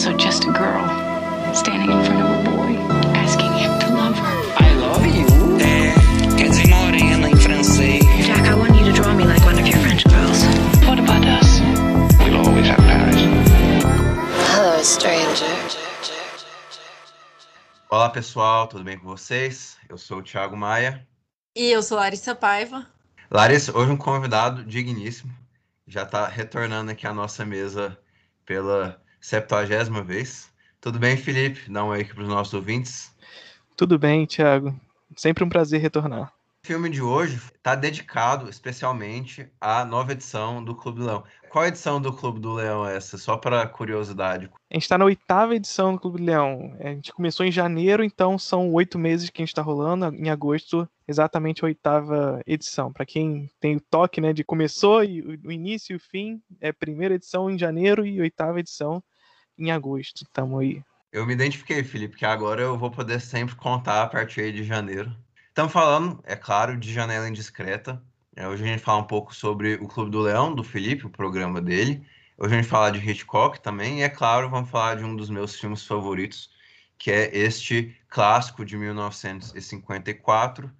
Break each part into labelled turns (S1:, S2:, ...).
S1: also just a girl standing in front of a boy asking him to love her.
S2: I love you. É, quer dizer morena em francês.
S3: Jack, I want you to draw me like one of your French girls.
S1: What about us?
S4: We'll always have Paris.
S3: Hello, stranger.
S5: Olá pessoal, tudo bem com vocês? Eu sou o Thiago Maia.
S6: E eu sou Larissa Paiva.
S5: Larissa, hoje um convidado digníssimo. Já está retornando aqui à nossa mesa pela septuagésima vez. Tudo bem, Felipe? Dá um aqui para os nossos ouvintes.
S7: Tudo bem, Thiago. Sempre um prazer retornar.
S5: O filme de hoje está dedicado especialmente à nova edição do Clube do Leão. Qual edição do Clube do Leão é essa? Só para curiosidade.
S7: A gente está na oitava edição do Clube do Leão. A gente começou em janeiro, então são oito meses que a gente está rolando. Em agosto, exatamente a oitava edição. Para quem tem o toque né, de começou e o início e o fim, é primeira edição em janeiro e oitava edição em agosto. Estamos aí.
S5: Eu me identifiquei, Felipe, que agora eu vou poder sempre contar a partir de janeiro. Estamos falando, é claro, de Janela Indiscreta. É, hoje a gente fala um pouco sobre o Clube do Leão, do Felipe, o programa dele. Hoje a gente fala de Hitchcock também. E, é claro, vamos falar de um dos meus filmes favoritos, que é este clássico de 1954.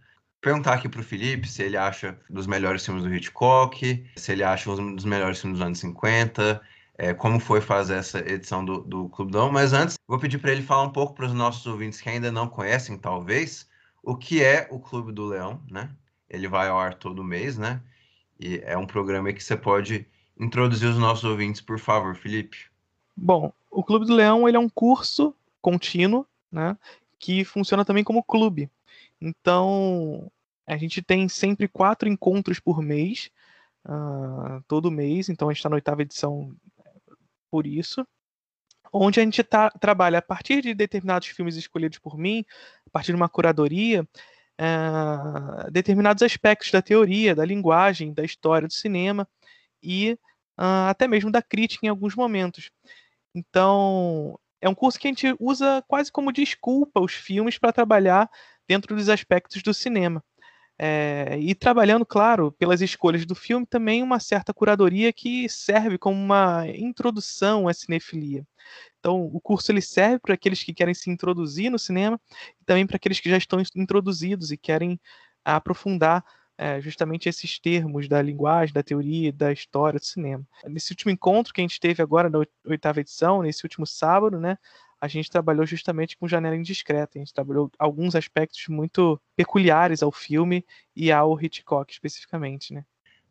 S5: Perguntar aqui para o Felipe se ele acha dos melhores filmes do Hitchcock, se ele acha um dos melhores filmes dos anos 50, é, como foi fazer essa edição do, do Leão. Mas antes, vou pedir para ele falar um pouco para os nossos ouvintes que ainda não conhecem, talvez, o que é o Clube do Leão, né? Ele vai ao ar todo mês, né? E é um programa que você pode introduzir os nossos ouvintes, por favor, Felipe.
S7: Bom, o Clube do Leão ele é um curso contínuo, né? Que funciona também como clube. Então, a gente tem sempre quatro encontros por mês, uh, todo mês. Então, a gente está na oitava edição por isso onde a gente tá, trabalha a partir de determinados filmes escolhidos por mim, a partir de uma curadoria, uh, determinados aspectos da teoria, da linguagem, da história do cinema e uh, até mesmo da crítica em alguns momentos. Então, é um curso que a gente usa quase como desculpa os filmes para trabalhar dentro dos aspectos do cinema. É, e trabalhando, claro, pelas escolhas do filme, também uma certa curadoria que serve como uma introdução à cinefilia. Então, o curso ele serve para aqueles que querem se introduzir no cinema e também para aqueles que já estão introduzidos e querem aprofundar é, justamente esses termos da linguagem, da teoria, da história do cinema. Nesse último encontro que a gente teve agora na oitava edição, nesse último sábado, né, a gente trabalhou justamente com Janela Indiscreta. A gente trabalhou alguns aspectos muito peculiares ao filme e ao Hitchcock especificamente, né?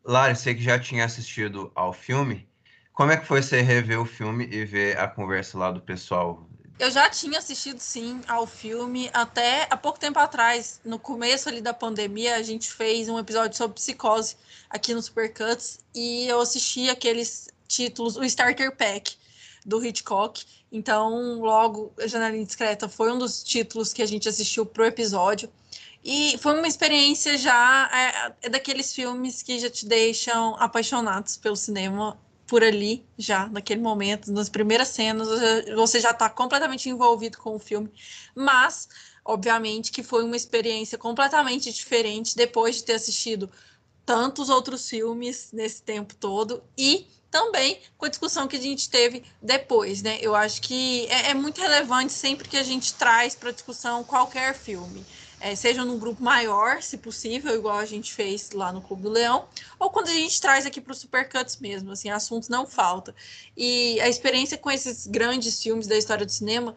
S5: Lari, você que já tinha assistido ao filme, como é que foi você rever o filme e ver a conversa lá do pessoal?
S6: Eu já tinha assistido sim ao filme até há pouco tempo atrás, no começo ali da pandemia, a gente fez um episódio sobre psicose aqui no Supercuts e eu assisti aqueles títulos, o Starter Pack do Hitchcock. Então, logo, A Janela Indiscreta foi um dos títulos que a gente assistiu pro episódio. E foi uma experiência já é, é daqueles filmes que já te deixam apaixonados pelo cinema por ali, já naquele momento, nas primeiras cenas, você já está completamente envolvido com o filme. Mas, obviamente, que foi uma experiência completamente diferente depois de ter assistido tantos outros filmes nesse tempo todo e também com a discussão que a gente teve depois, né? Eu acho que é, é muito relevante sempre que a gente traz para discussão qualquer filme. É, seja num grupo maior, se possível, igual a gente fez lá no Clube do Leão, ou quando a gente traz aqui para o Supercuts mesmo, assim, assuntos não falta. E a experiência com esses grandes filmes da história do cinema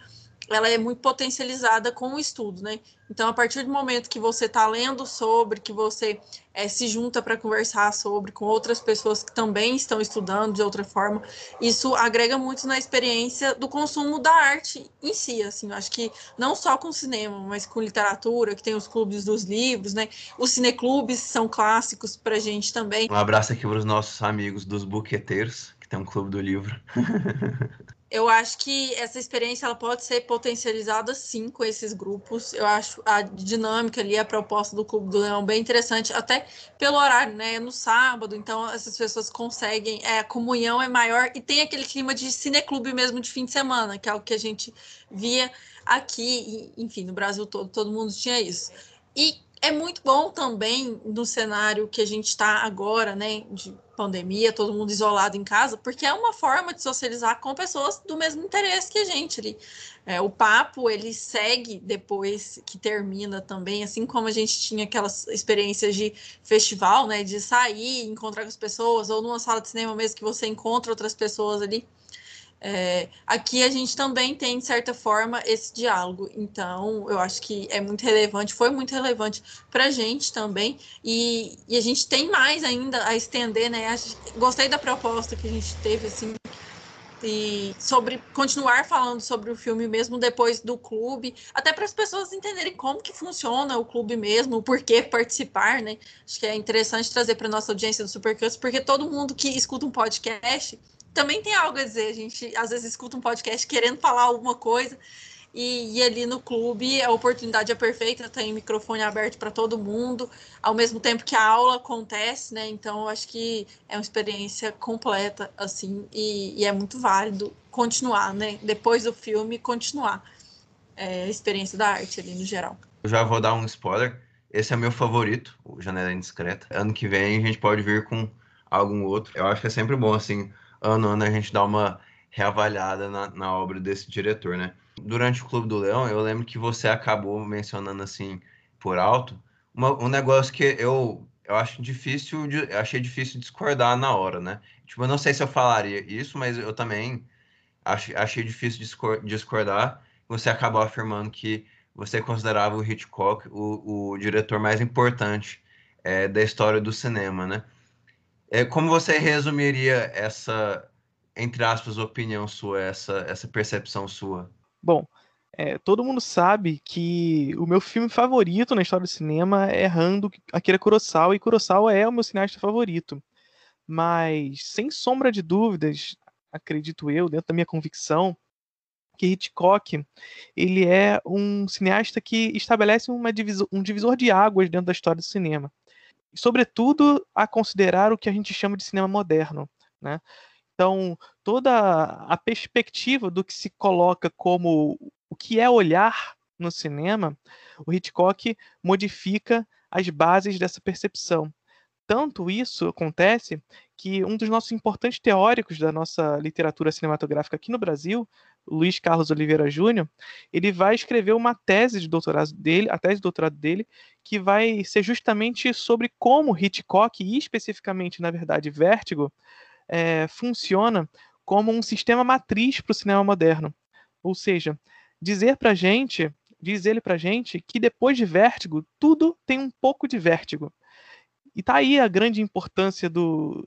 S6: ela é muito potencializada com o estudo, né? Então, a partir do momento que você está lendo sobre, que você é, se junta para conversar sobre com outras pessoas que também estão estudando de outra forma, isso agrega muito na experiência do consumo da arte em si, assim. Eu acho que não só com cinema, mas com literatura, que tem os clubes dos livros, né? Os cineclubes são clássicos para gente também.
S5: Um abraço aqui para os nossos amigos dos buqueteiros, que tem um clube do livro.
S6: eu acho que essa experiência ela pode ser potencializada sim com esses grupos. Eu acho a dinâmica ali, a proposta do Clube do Leão bem interessante, até pelo horário, né? É no sábado, então essas pessoas conseguem, é, a comunhão é maior e tem aquele clima de cineclube mesmo de fim de semana, que é o que a gente via aqui, e, enfim, no Brasil todo, todo mundo tinha isso. E é muito bom também no cenário que a gente está agora, né, de pandemia, todo mundo isolado em casa, porque é uma forma de socializar com pessoas do mesmo interesse que a gente ali. É, o papo ele segue depois que termina também, assim como a gente tinha aquelas experiências de festival, né, de sair, encontrar com as pessoas, ou numa sala de cinema mesmo que você encontra outras pessoas ali. É, aqui a gente também tem, de certa forma, esse diálogo. Então, eu acho que é muito relevante, foi muito relevante para a gente também. E, e, a gente tem mais ainda a estender, né? gostei da proposta que a gente teve, assim, e sobre continuar falando sobre o filme mesmo depois do clube, até para as pessoas entenderem como que funciona o clube mesmo, o porquê participar, né? Acho que é interessante trazer para nossa audiência do Supercuts, porque todo mundo que escuta um podcast também tem algo a dizer. A gente às vezes escuta um podcast querendo falar alguma coisa. E, e ali no clube a oportunidade é perfeita, tem microfone aberto para todo mundo, ao mesmo tempo que a aula acontece, né? Então eu acho que é uma experiência completa, assim, e, e é muito válido continuar, né? Depois do filme, continuar é, a experiência da arte ali no geral.
S5: Eu já vou dar um spoiler. Esse é meu favorito, o Janela Indiscreta. Ano que vem a gente pode vir com algum outro. Eu acho que é sempre bom, assim, ano a ano a gente dá uma reavaliada na, na obra desse diretor, né? Durante o Clube do Leão, eu lembro que você acabou mencionando assim por alto uma, um negócio que eu eu acho difícil, eu achei difícil discordar na hora, né? Tipo, eu não sei se eu falaria isso, mas eu também achei, achei difícil discordar. Você acabou afirmando que você considerava o Hitchcock o, o diretor mais importante é, da história do cinema, né? É, como você resumiria essa, entre aspas, opinião sua, essa, essa percepção sua?
S7: Bom, é, todo mundo sabe que o meu filme favorito na história do cinema é Rando Akira Kurosawa, e Kurosawa é o meu cineasta favorito. Mas, sem sombra de dúvidas, acredito eu, dentro da minha convicção, que Hitchcock ele é um cineasta que estabelece divisor, um divisor de águas dentro da história do cinema sobretudo a considerar o que a gente chama de cinema moderno, né? Então, toda a perspectiva do que se coloca como o que é olhar no cinema, o Hitchcock modifica as bases dessa percepção. Tanto isso acontece que um dos nossos importantes teóricos da nossa literatura cinematográfica aqui no Brasil, Luiz Carlos Oliveira Júnior, ele vai escrever uma tese de doutorado dele, a tese de doutorado dele, que vai ser justamente sobre como Hitchcock, e especificamente, na verdade, Vértigo, é, funciona como um sistema matriz para o cinema moderno. Ou seja, dizer para gente, diz ele para gente, que depois de Vértigo, tudo tem um pouco de Vértigo. E tá aí a grande importância do,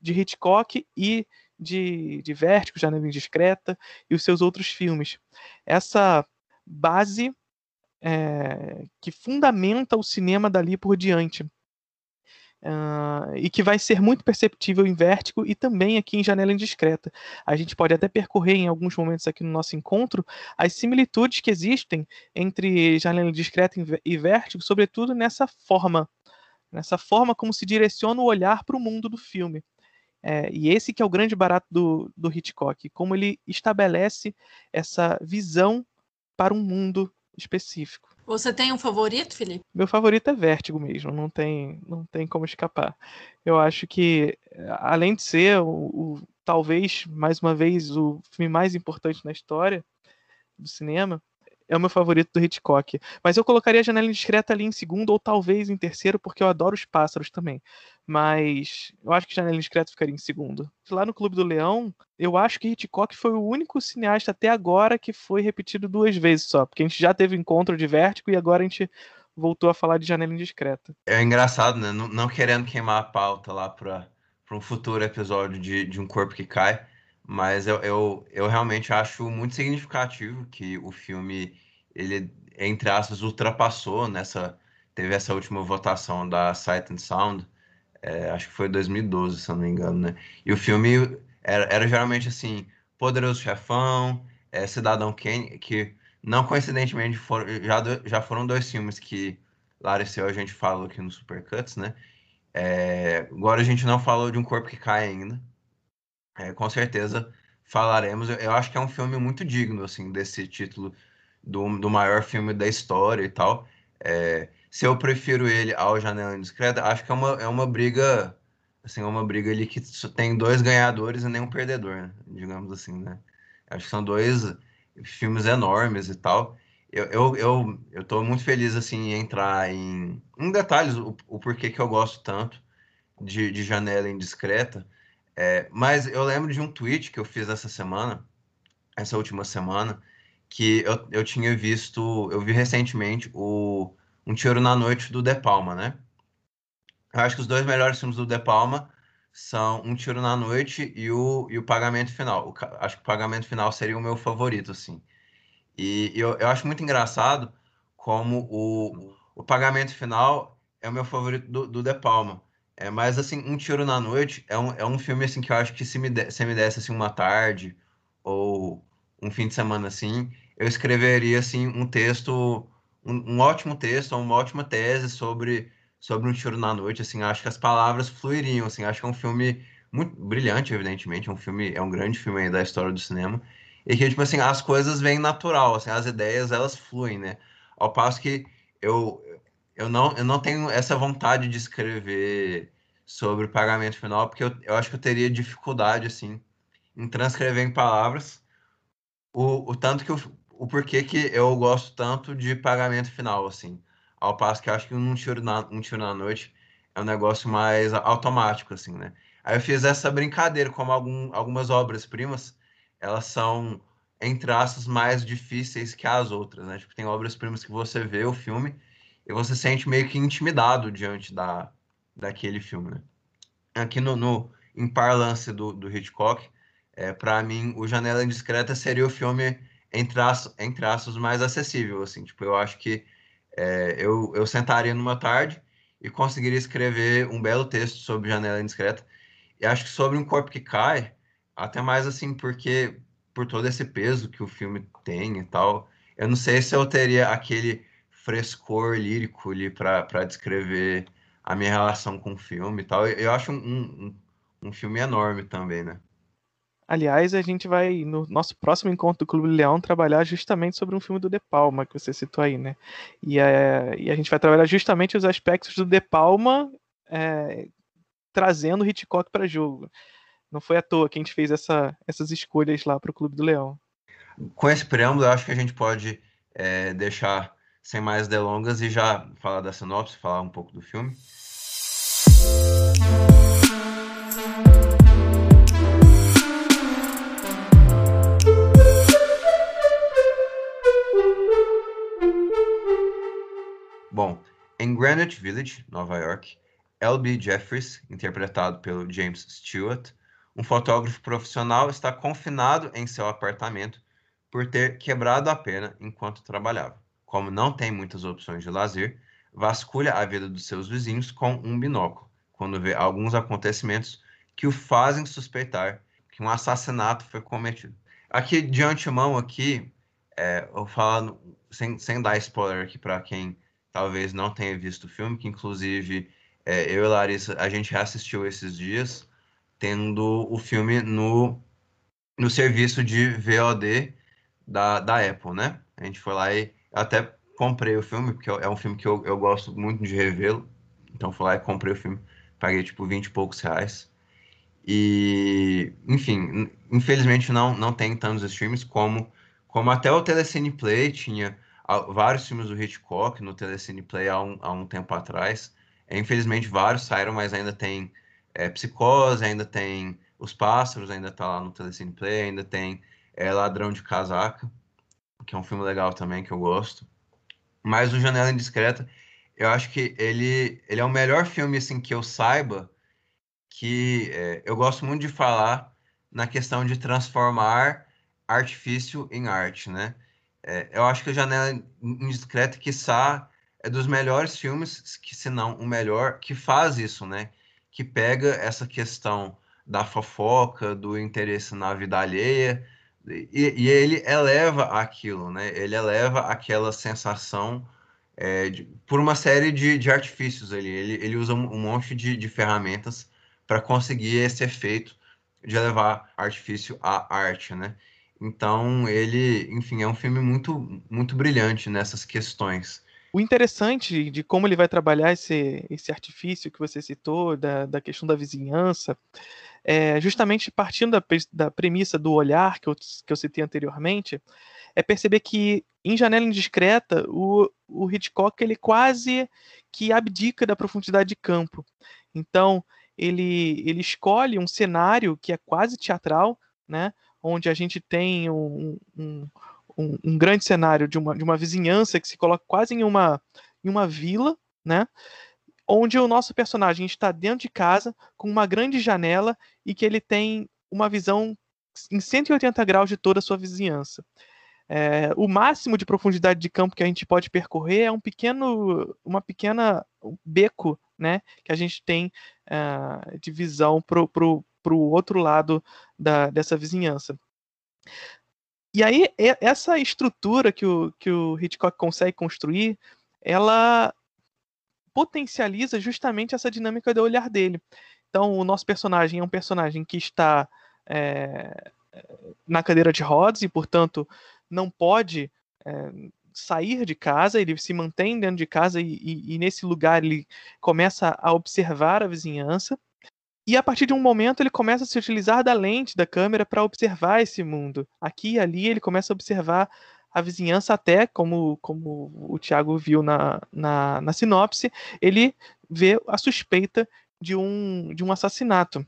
S7: de Hitchcock e de, de Vértigo, Janela Indiscreta e os seus outros filmes. Essa base é, que fundamenta o cinema dali por diante. Uh, e que vai ser muito perceptível em Vértigo e também aqui em Janela Indiscreta. A gente pode até percorrer em alguns momentos aqui no nosso encontro as similitudes que existem entre Janela Indiscreta e Vértigo, sobretudo nessa forma, nessa forma como se direciona o olhar para o mundo do filme. É, e esse que é o grande barato do, do Hitchcock, como ele estabelece essa visão para um mundo específico.
S6: Você tem um favorito, Felipe?
S7: Meu favorito é Vértigo mesmo, não tem, não tem como escapar. Eu acho que, além de ser o, o talvez, mais uma vez, o filme mais importante na história do cinema, é o meu favorito do Hitchcock. Mas eu colocaria a Janela Indiscreta ali em segundo ou talvez em terceiro, porque eu adoro os pássaros também. Mas eu acho que Janela Indiscreta ficaria em segundo. Lá no Clube do Leão, eu acho que Hitchcock foi o único cineasta até agora que foi repetido duas vezes só, porque a gente já teve encontro de Vértigo e agora a gente voltou a falar de Janela Indiscreta.
S5: É engraçado, né? Não, querendo queimar a pauta lá para um futuro episódio de, de Um Corpo que Cai, mas eu, eu, eu realmente acho muito significativo que o filme, ele, entre aspas, ultrapassou nessa. Teve essa última votação da Sight and Sound, é, acho que foi 2012, se eu não me engano, né? E o filme era, era geralmente assim: Poderoso Chefão, é, Cidadão Kane, que não coincidentemente foram, já, já foram dois filmes que Larissa a gente falou aqui no Supercuts, né? É, agora a gente não falou de Um Corpo que Cai ainda é, com certeza falaremos. Eu, eu, acho que é um filme muito digno, assim, desse título do, do maior filme da história e tal. É, se eu prefiro ele ao Janela Indiscreta, acho que é uma, é uma briga, assim, é uma briga ali que tem dois ganhadores e nenhum perdedor, né? digamos assim, né? Acho que são dois filmes enormes e tal. Eu, eu, eu, eu tô muito feliz, assim, em entrar em, em detalhes, o, o porquê que eu gosto tanto de, de Janela Indiscreta, é, mas eu lembro de um tweet que eu fiz essa semana, essa última semana, que eu, eu tinha visto, eu vi recentemente o Um Tiro na Noite do De Palma, né? Eu acho que os dois melhores filmes do De Palma são Um Tiro na Noite e o, e o Pagamento Final. O, acho que o Pagamento Final seria o meu favorito, assim. E eu, eu acho muito engraçado como o, o Pagamento Final é o meu favorito do, do De Palma. É, mas, assim, Um Tiro na Noite é um, é um filme, assim, que eu acho que se me, de, se me desse, assim, uma tarde ou um fim de semana, assim, eu escreveria, assim, um texto, um, um ótimo texto, uma ótima tese sobre, sobre Um Tiro na Noite, assim, acho que as palavras fluiriam, assim, acho que é um filme muito brilhante, evidentemente, é um filme, é um grande filme aí da história do cinema, e que, tipo assim, as coisas vêm natural, assim, as ideias, elas fluem, né? Ao passo que eu, eu não, eu não tenho essa vontade de escrever sobre o pagamento final, porque eu, eu acho que eu teria dificuldade, assim, em transcrever em palavras o, o tanto que eu, o porquê que eu gosto tanto de pagamento final, assim. Ao passo que eu acho que um tiro na, um tiro na noite é um negócio mais automático, assim, né? Aí eu fiz essa brincadeira, como algum, algumas obras-primas, elas são, entre aspas, mais difíceis que as outras, né? Tipo, tem obras-primas que você vê o filme e você sente meio que intimidado diante da, daquele filme, né? Aqui no, no em parlance do, do Hitchcock, é, para mim, o Janela Indiscreta seria o filme entre, as, entre aspas mais acessível, assim, tipo, eu acho que é, eu, eu sentaria numa tarde e conseguiria escrever um belo texto sobre Janela Indiscreta, e acho que sobre um corpo que cai, até mais assim, porque por todo esse peso que o filme tem e tal, eu não sei se eu teria aquele frescor lírico ali para descrever a minha relação com o filme e tal. Eu acho um, um, um filme enorme também, né?
S7: Aliás, a gente vai, no nosso próximo encontro do Clube Leão, trabalhar justamente sobre um filme do De Palma, que você citou aí, né? E, é, e a gente vai trabalhar justamente os aspectos do De Palma é, trazendo Hitchcock para jogo. Não foi à toa que a gente fez essa, essas escolhas lá para o Clube do Leão.
S5: Com esse preâmbulo, eu acho que a gente pode é, deixar sem mais delongas e já falar da sinopse, falar um pouco do filme. Bom, em Greenwich Village, Nova York, L.B. Jeffries, interpretado pelo James Stewart, um fotógrafo profissional, está confinado em seu apartamento por ter quebrado a perna enquanto trabalhava. Como não tem muitas opções de lazer, vasculha a vida dos seus vizinhos com um binóculo, quando vê alguns acontecimentos que o fazem suspeitar que um assassinato foi cometido. Aqui, de antemão, aqui, é, eu falo, sem, sem dar spoiler aqui para quem talvez não tenha visto o filme, que inclusive é, eu e Larissa, a gente reassistiu esses dias, tendo o filme no, no serviço de VOD da, da Apple, né? A gente foi lá e até comprei o filme, porque é um filme que eu, eu gosto muito de revê-lo. Então fui lá e comprei o filme, paguei tipo 20 e poucos reais. E, enfim, infelizmente não, não tem tantos streams como, como até o Telecine Play tinha vários filmes do Hitchcock no Telecine Play há um, há um tempo atrás. É, infelizmente, vários saíram, mas ainda tem é, Psicose, ainda tem Os Pássaros, ainda tá lá no Telecine Play, ainda tem é, Ladrão de Casaca, que é um filme legal também, que eu gosto. Mas o Janela Indiscreta, eu acho que ele, ele é o melhor filme, assim, que eu saiba, que é, eu gosto muito de falar na questão de transformar artifício em arte, né? É, eu acho que o Janela Indiscreta, quiçá, é dos melhores filmes, que se não o melhor, que faz isso, né? Que pega essa questão da fofoca, do interesse na vida alheia, e, e ele eleva aquilo, né? Ele eleva aquela sensação é, de, por uma série de, de artifícios ali. Ele, ele usa um, monte de, de ferramentas para conseguir esse efeito de levar artifício à arte, né? Então, ele, enfim, é um filme muito, muito brilhante nessas questões.
S7: O interessante de como ele vai trabalhar esse, esse artifício que você citou, da, da questão da vizinhança, é justamente partindo da, da premissa do olhar que eu, que eu citei anteriormente, é perceber que em Janela Indiscreta, o, o Hitchcock ele quase que abdica da profundidade de campo. Então, ele, ele escolhe um cenário que é quase teatral, né? onde a gente tem um, um, um, um, grande cenário de uma, de uma vizinhança que se coloca quase em uma, em uma vila, né? onde o nosso personagem está dentro de casa com uma grande janela e que ele tem uma visão em 180 graus de toda a sua vizinhança. É, o máximo de profundidade de campo que a gente pode percorrer é um pequeno, uma pequena beco, né, que a gente tem uh, de visão para o outro lado da, dessa vizinhança. E aí, essa estrutura que o, que o Hitchcock consegue construir, ela potencializa justamente essa dinâmica do olhar dele. Então, o nosso personagem é um personagem que está é, na cadeira de rodas e, portanto, não pode é, sair de casa, ele se mantém dentro de casa e, e, e, nesse lugar ele começa a observar a vizinhança. E a partir de um momento ele começa a se utilizar da lente da câmera para observar esse mundo. Aqui e ali ele começa a observar a vizinhança até, como, como o Tiago viu na, na, na sinopse, ele vê a suspeita de um, de um assassinato.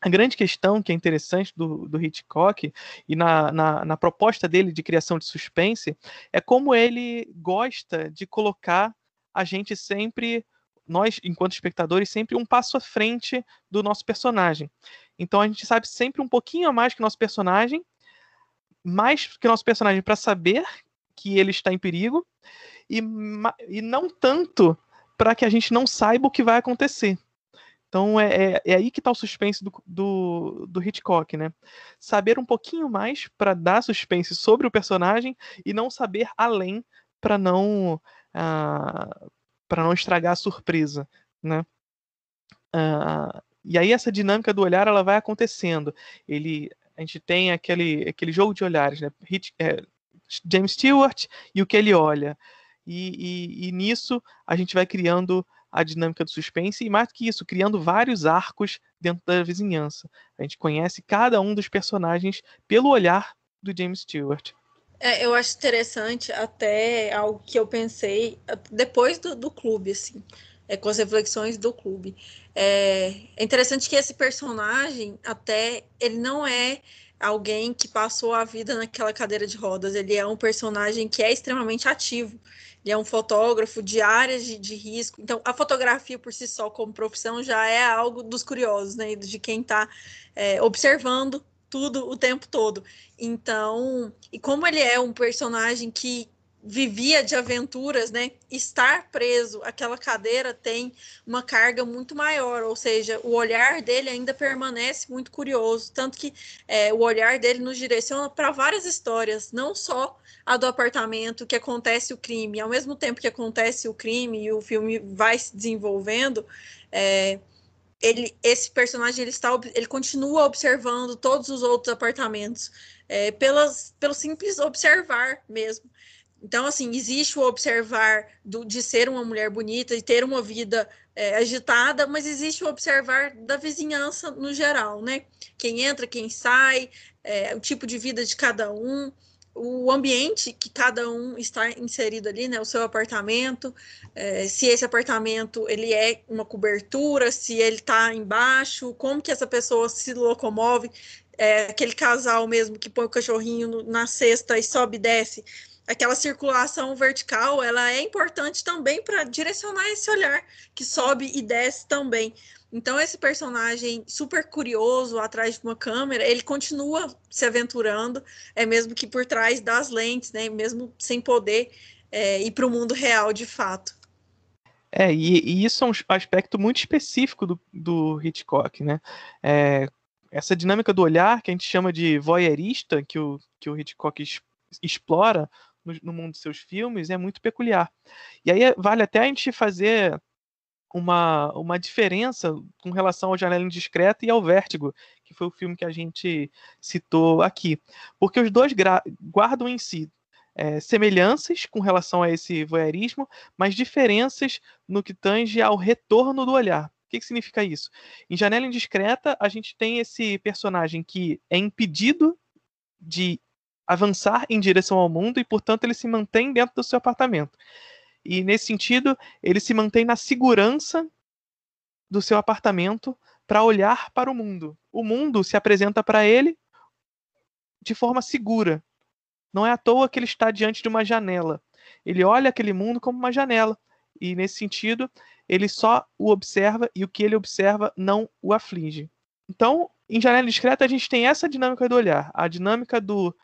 S7: A grande questão que é interessante do, do Hitchcock e na, na, na, proposta dele de criação de suspense é como ele gosta de colocar a gente sempre, nós, enquanto espectadores, sempre um passo à frente do nosso personagem. Então a gente sabe sempre um pouquinho a mais que o nosso personagem, mais que o nosso personagem para saber que ele está em perigo, e, e não tanto para que a gente não saiba o que vai acontecer. Então é, é, é aí que está o suspense do, do, do, Hitchcock, né? Saber um pouquinho mais para dar suspense sobre o personagem e não saber além para não uh, para não estragar a surpresa, né? Uh, e aí essa dinâmica do olhar ela vai acontecendo. Ele a gente tem aquele, aquele jogo de olhares, né? Hit, é, James Stewart e o que ele olha. E, e, e, nisso a gente vai criando a dinâmica do suspense e mais do que isso, criando vários arcos dentro da vizinhança. A gente conhece cada um dos personagens pelo olhar do James Stewart.
S6: É, eu acho interessante até algo que eu pensei depois do, do clube, assim, é, com as reflexões do clube. É, é interessante que esse personagem até ele não é alguém que passou a vida naquela cadeira de rodas. Ele é um personagem que é extremamente ativo. Ele é um fotógrafo de áreas de, de, risco. Então, a fotografia por si só, como profissão, já é algo dos curiosos, né? De quem está é, observando tudo o tempo todo. Então, e como ele é um personagem que vivia de aventuras, né? Estar preso àquela cadeira tem uma carga muito maior, ou seja, o olhar dele ainda permanece muito curioso, tanto que é, o olhar dele nos direciona para várias histórias, não só a do apartamento que acontece o crime, ao mesmo tempo que acontece o crime e o filme vai se desenvolvendo, é, ele, esse personagem ele está, ele continua observando todos os outros apartamentos, é, pelas, pelo simples observar mesmo. Então, assim, existe o observar do, de ser uma mulher bonita e ter uma vida é, agitada, mas existe o observar da vizinhança no geral, né? Quem entra, quem sai, é, o tipo de vida de cada um, o ambiente que cada um está inserido ali, né? O seu apartamento, é, se esse apartamento ele é uma cobertura, se ele está embaixo, como que essa pessoa se locomove, é, aquele casal mesmo que põe o cachorrinho no, na cesta e sobe e desce aquela circulação vertical, ela é importante também para direcionar esse olhar que sobe e desce também. Então esse personagem super curioso atrás de uma câmera, ele continua se aventurando, é mesmo que por trás das lentes, né? Mesmo sem poder é, ir para o mundo real de fato.
S7: É, e, e, isso é um aspecto muito específico do, do Hitchcock, né? É, essa dinâmica do olhar, que a gente chama de voyeurista, que o, que o Hitchcock explora no, no mundo dos seus filmes é muito peculiar. E aí vale até a gente fazer uma, uma diferença com relação ao Janela Indiscreta e ao Vértigo, que foi o filme que a gente citou aqui. Porque os dois guardam em si é, semelhanças com relação a esse voyeurismo, mas diferenças no que tange ao retorno do olhar. O que, que significa isso? Em Janela Indiscreta, a gente tem esse personagem que é impedido de avançar em direção ao mundo e, portanto, ele se mantém dentro do seu apartamento. E, nesse sentido, ele se mantém na segurança do seu apartamento para olhar para o mundo. O mundo se apresenta para ele de forma segura. Não é à toa que ele está diante de uma janela. Ele olha aquele mundo como uma janela. E, nesse sentido, ele só o observa e o que ele observa não o aflige. Então, em Janela Discreta, a gente tem essa dinâmica do olhar, a dinâmica do,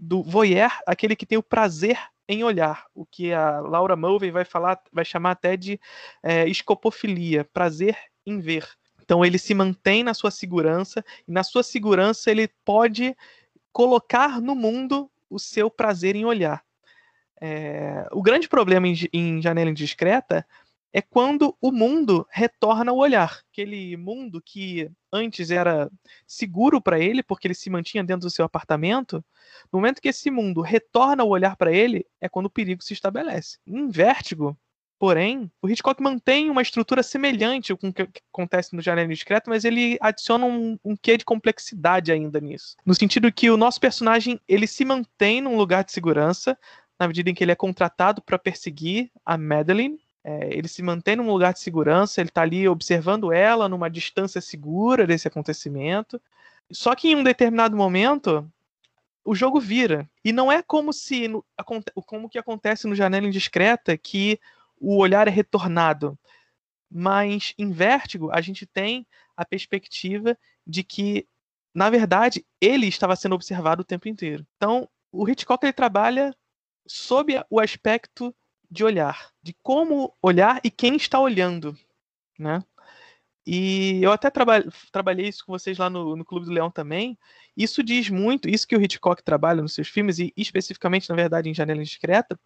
S7: do voyeur, aquele que tem o prazer em olhar, o que a Laura Mulvey vai falar, vai chamar até de é, escopofilia, prazer em ver. Então ele se mantém na sua segurança e na sua segurança ele pode colocar no mundo o seu prazer em olhar. É, o grande problema em, em Janela Indiscreta é quando o mundo retorna o olhar. Aquele mundo que antes era seguro para ele, porque ele se mantinha dentro do seu apartamento, no momento que esse mundo retorna o olhar para ele, é quando o perigo se estabelece. Em Vértigo, porém, o Hitchcock mantém uma estrutura semelhante com o que acontece no Janela Discreto, mas ele adiciona um, um quê de complexidade ainda nisso. No sentido que o nosso personagem ele se mantém num lugar de segurança, na medida em que ele é contratado para perseguir a Madeline, é, ele se mantém num lugar de segurança, ele está ali observando ela numa distância segura desse acontecimento. Só que em um determinado momento, o jogo vira. E não é como se como que acontece no Janela Indiscreta que o olhar é retornado. Mas em Vértigo, a gente tem a perspectiva de que, na verdade, ele estava sendo observado o tempo inteiro. Então, o Hitchcock ele trabalha sob o aspecto de olhar, de como olhar e quem está olhando, né? E eu até traba trabalhei isso com vocês lá no, no Clube do Leão também. Isso diz muito, isso que o Hitchcock trabalha nos seus filmes, e especificamente, na verdade, em Janela Indiscreta,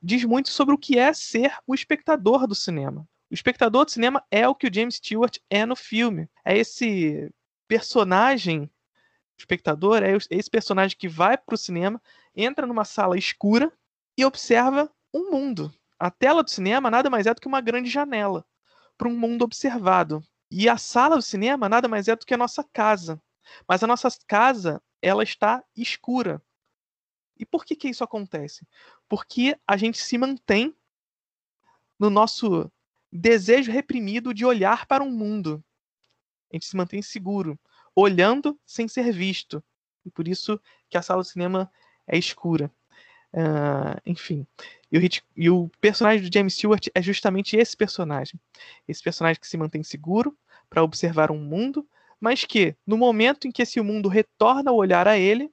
S7: diz muito sobre o que é ser o espectador do cinema. O espectador do cinema é o que o James Stewart é no filme. É esse personagem, espectador, é esse personagem que vai para o cinema, entra numa sala escura e observa um mundo. A tela do cinema nada mais é do que uma grande janela para um mundo observado. E a sala do cinema nada mais é do que a nossa casa. Mas a nossa casa, ela está escura. E por que que isso acontece? Porque a gente se mantém no nosso desejo reprimido de olhar para um mundo. A gente se mantém seguro, olhando sem ser visto. E por isso que a sala do cinema é escura. Uh, enfim. E o, Hit, e o personagem do James Stewart é justamente esse personagem. Esse personagem que se mantém seguro para observar um mundo, mas que, no momento em que esse mundo retorna o olhar a ele,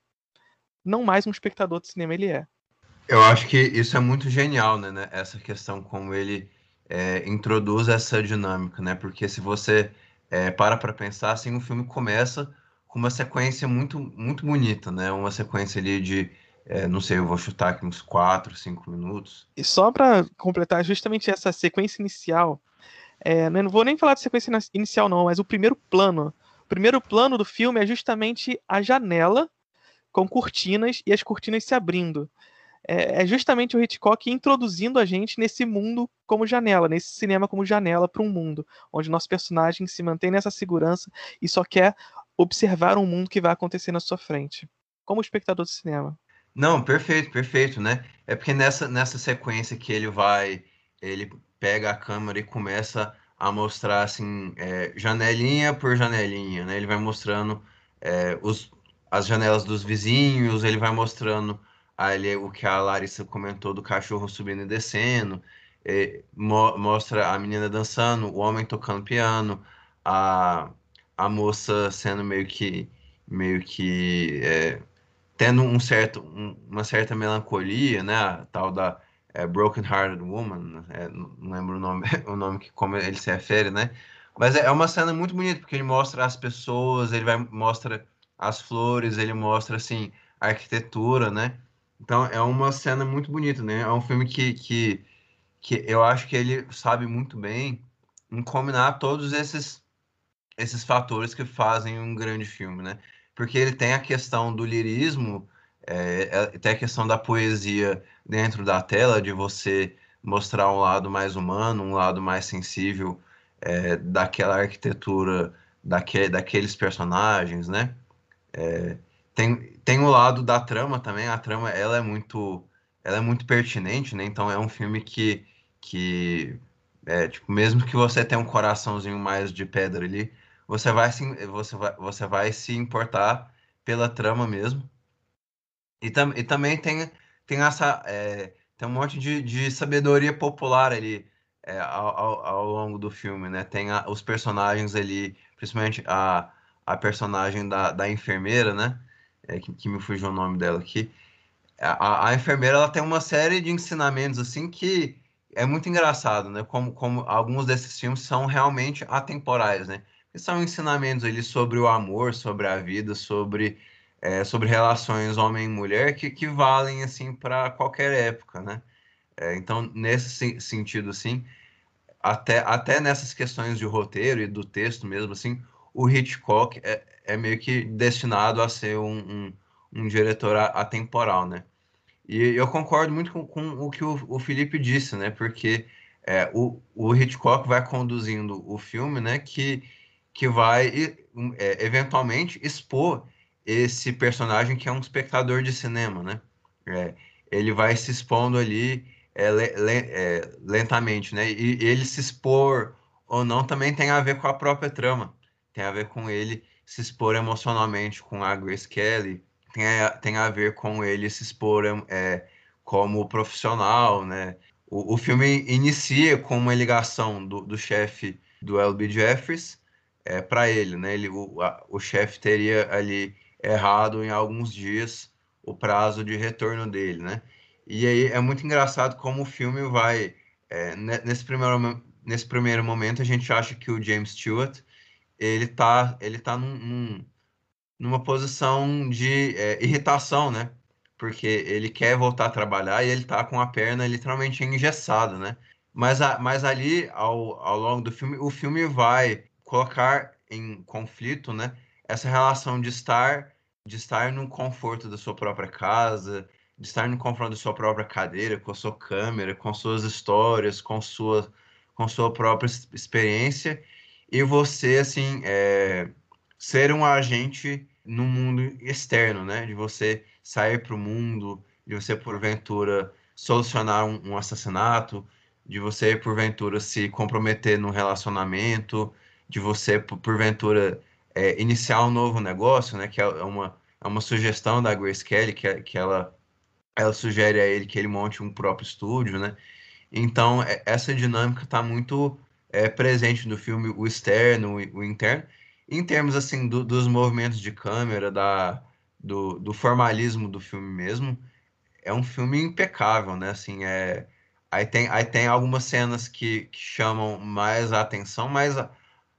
S7: não mais um espectador de cinema ele é.
S5: Eu acho que isso é muito genial, né? né? Essa questão como ele é, introduz essa dinâmica, né? Porque se você é, para para pensar, assim, o filme começa com uma sequência muito, muito bonita, né? Uma sequência ali de é, não sei, eu vou chutar aqui uns 4, 5 minutos.
S7: E só para completar justamente essa sequência inicial, é, eu não vou nem falar de sequência inicial não, mas o primeiro plano. O primeiro plano do filme é justamente a janela com cortinas e as cortinas se abrindo. É, é justamente o Hitchcock introduzindo a gente nesse mundo como janela, nesse cinema como janela para um mundo, onde nosso personagem se mantém nessa segurança e só quer observar um mundo que vai acontecer na sua frente, como espectador de cinema.
S5: Não, perfeito, perfeito, né? É porque nessa, nessa sequência que ele vai, ele pega a câmera e começa a mostrar assim, é, janelinha por janelinha, né? Ele vai mostrando é, os, as janelas dos vizinhos, ele vai mostrando ali o que a Larissa comentou do cachorro subindo e descendo, é, mo mostra a menina dançando, o homem tocando piano, a, a moça sendo meio que meio que é, tendo um certo, um, uma certa melancolia, né? A tal da é, Broken Hearted Woman, é, não lembro o nome, o nome que como ele se refere, né? Mas é, é uma cena muito bonita porque ele mostra as pessoas, ele vai mostra as flores, ele mostra assim a arquitetura, né? Então é uma cena muito bonita, né? É um filme que, que, que eu acho que ele sabe muito bem em combinar todos esses esses fatores que fazem um grande filme, né? Porque ele tem a questão do lirismo É, é, tem a questão da poesia dentro da tela, de você mostrar um lado mais humano, um lado mais sensível é, daquela arquitetura, daque, daqueles personagens, né? É, tem, tem o lado da trama também, a trama ela é muito, ela é muito pertinente, né? Então é um filme que, que é, tipo, mesmo que você tenha um coraçãozinho mais de pedra ali, você vai se, você vai, você vai se importar pela trama mesmo. E, tam, e também tem, tem essa é, tem um monte de, de sabedoria popular ali é, ao, ao, longo do filme, né? Tem a, os personagens ali, principalmente a, a personagem da, da enfermeira, né? É, que, que me fugiu o nome dela aqui. A, a enfermeira ela tem uma série de ensinamentos assim que é muito engraçado, né? Como, como alguns desses filmes são realmente atemporais, né? Que são ensinamentos ali sobre o amor, sobre a vida, sobre, é, sobre relações homem e mulher que, que valem assim para qualquer época, né? É, então, nesse sentido, assim, até, até nessas questões de roteiro e do texto mesmo, assim, o Hitchcock é, é meio que destinado a ser um, um, um diretor atemporal, né? E eu concordo muito com, com o que o, o, Felipe disse, né? Porque é, o, o Hitchcock vai conduzindo o filme, né? Que, que vai é, eventualmente expor esse personagem que é um espectador de cinema, né? É, ele vai se expondo ali é, le, é, lentamente, né? E, ele se expor ou não também tem a ver com a própria trama, tem a ver com ele se expor emocionalmente com a Grace Kelly, tem a, tem a ver com ele se expor é, como profissional, né? O, o filme inicia com uma ligação do, do chefe do L.B. Jeffries é, para ele, né? Ele, o, o chefe teria ali errado em alguns dias o prazo de retorno dele, né? E aí é muito engraçado como o filme vai é, nesse primeiro nesse primeiro momento a gente acha que o James Stewart ele tá ele tá num, num numa posição de é, irritação, né? Porque ele quer voltar a trabalhar e ele tá com a perna literalmente engessada, né? Mas, a, mas ali, ao, ao longo do filme, o filme vai colocar em conflito, né? Essa relação de estar, de estar no conforto da sua própria casa, de estar no conforto da sua própria cadeira, com a sua câmera, com suas histórias, com sua, com sua própria experiência, e você, assim, é, ser um agente no mundo externo, né? De você sair para o mundo, de você porventura solucionar um, um, assassinato, de você porventura se comprometer num relacionamento, de você porventura é, iniciar um novo negócio, né? Que é uma, é uma sugestão da Grace Kelly, que, é, que ela, ela sugere a ele que ele monte um próprio estúdio, né? Então, é, essa dinâmica está muito é, presente no filme, o externo, o interno, em termos assim do, dos movimentos de câmera, da, do, do, formalismo do filme mesmo, é um filme impecável, né? Assim, é, aí, tem, aí tem algumas cenas que, que chamam mais a atenção, mas a,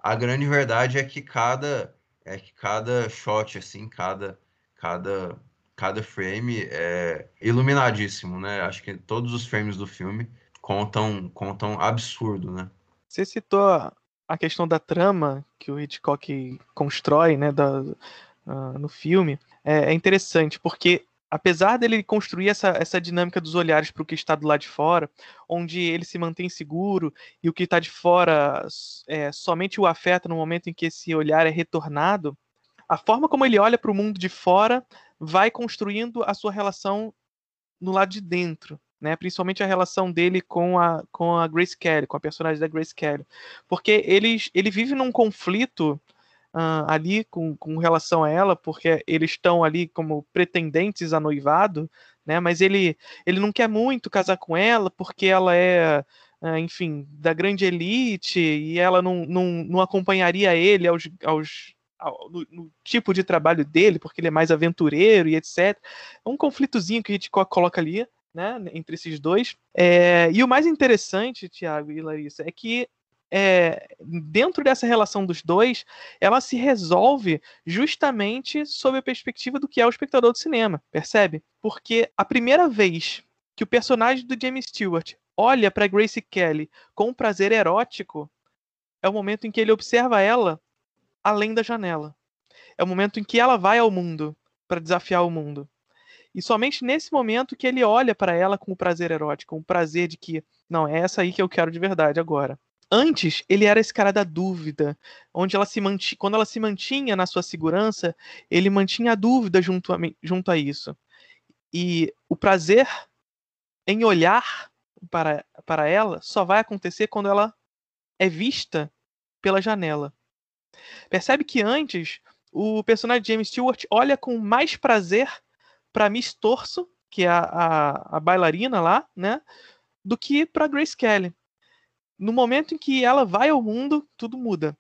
S5: a, grande verdade é que cada é que cada shot, assim, cada, cada, cada frame é iluminadíssimo, né? Acho que todos os frames do filme contam, contam absurdo, né?
S7: Você citou a questão da trama que o Hitchcock constrói né, da, uh, no filme é, é, interessante, porque apesar dele construir essa, essa dinâmica dos olhares para o que está do lado de fora, onde ele se mantém seguro e o que está de fora é, somente o afeta no momento em que esse olhar é retornado, a forma como ele olha para o mundo de fora vai construindo a sua relação no lado de dentro né? Principalmente a relação dele com a, com a Grace Kelly, com a personagem da Grace Kelly. Porque eles, ele vive num conflito uh, ali com, com relação a ela, porque eles estão ali como pretendentes a noivado, né? Mas ele, ele não quer muito casar com ela, porque ela é. Enfim, da grande elite, e ela não, não, não acompanharia ele aos, aos no, no, tipo de trabalho dele, porque ele é mais aventureiro e etc. É um conflitozinho que a gente coloca ali, né, entre esses dois. É, e o mais interessante, Tiago e Larissa, é que é, dentro dessa relação dos dois, ela se resolve justamente sob a perspectiva do que é o espectador do cinema, percebe? Porque a primeira vez que o personagem do James Stewart olha para Grace Kelly com um prazer erótico é o momento em que ele observa ela além da janela. É o momento em que ela vai ao mundo para desafiar o mundo. E somente nesse momento que ele olha para ela com o prazer erótico, o prazer de que, não, é essa aí que eu quero de verdade agora. Antes, ele era esse cara da dúvida, onde ela se mantinha, quando ela se mantinha na sua segurança, ele mantinha a dúvida junto a, junto a isso. E o prazer em olhar para, para ela só vai acontecer quando ela é vista pela janela. Percebe que antes o personagem James Stewart olha com mais prazer para Miss Torso, que é a, a, a bailarina lá, né, do que para Grace Kelly. No momento em que ela vai ao mundo, tudo muda.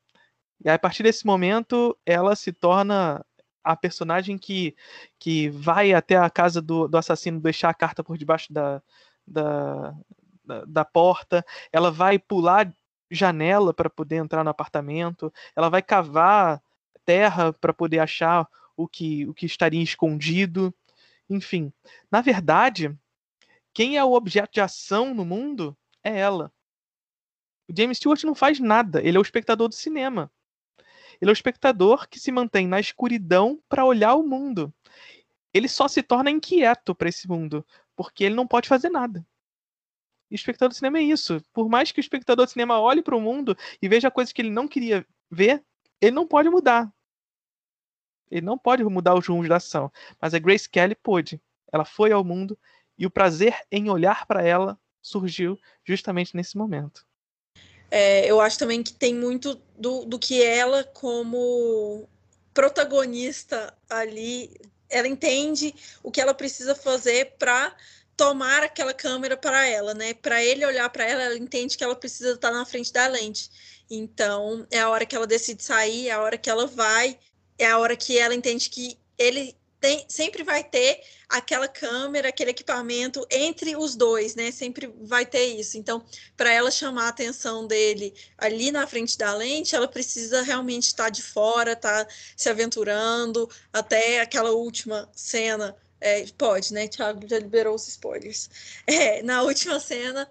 S7: E aí, a partir desse momento, ela se torna a personagem que, que vai até a casa do, do assassino deixar a carta por debaixo da, da, da, da porta. Ela vai pular janela para poder entrar no apartamento. Ela vai cavar terra para poder achar o que, o que estaria escondido. Enfim, na verdade, quem é o objeto de ação no mundo é ela. O James Stewart não faz nada, ele é o espectador do cinema. Ele é o espectador que se mantém na escuridão para olhar o mundo. Ele só se torna inquieto para esse mundo, porque ele não pode fazer nada. E o espectador do cinema é isso. Por mais que o espectador do cinema olhe para o mundo e veja coisas que ele não queria ver, ele não pode mudar. Ele não pode mudar os rumos da ação. Mas a Grace Kelly pôde. Ela foi ao mundo e o prazer em olhar para ela surgiu justamente nesse momento.
S6: É, eu acho também que tem muito do, do que ela, como protagonista ali, ela entende o que ela precisa fazer para tomar aquela câmera para ela, né? Para ele olhar para ela, ela entende que ela precisa estar na frente da lente. Então, é a hora que ela decide sair, é a hora que ela vai, é a hora que ela entende que ele tem, sempre vai ter aquela câmera, aquele equipamento entre os dois, né? Sempre vai ter isso. Então, para ela chamar a atenção dele ali na frente da lente, ela precisa realmente estar de fora, estar tá se aventurando, até aquela última cena. É, pode, né? Thiago já liberou os spoilers. É, na última cena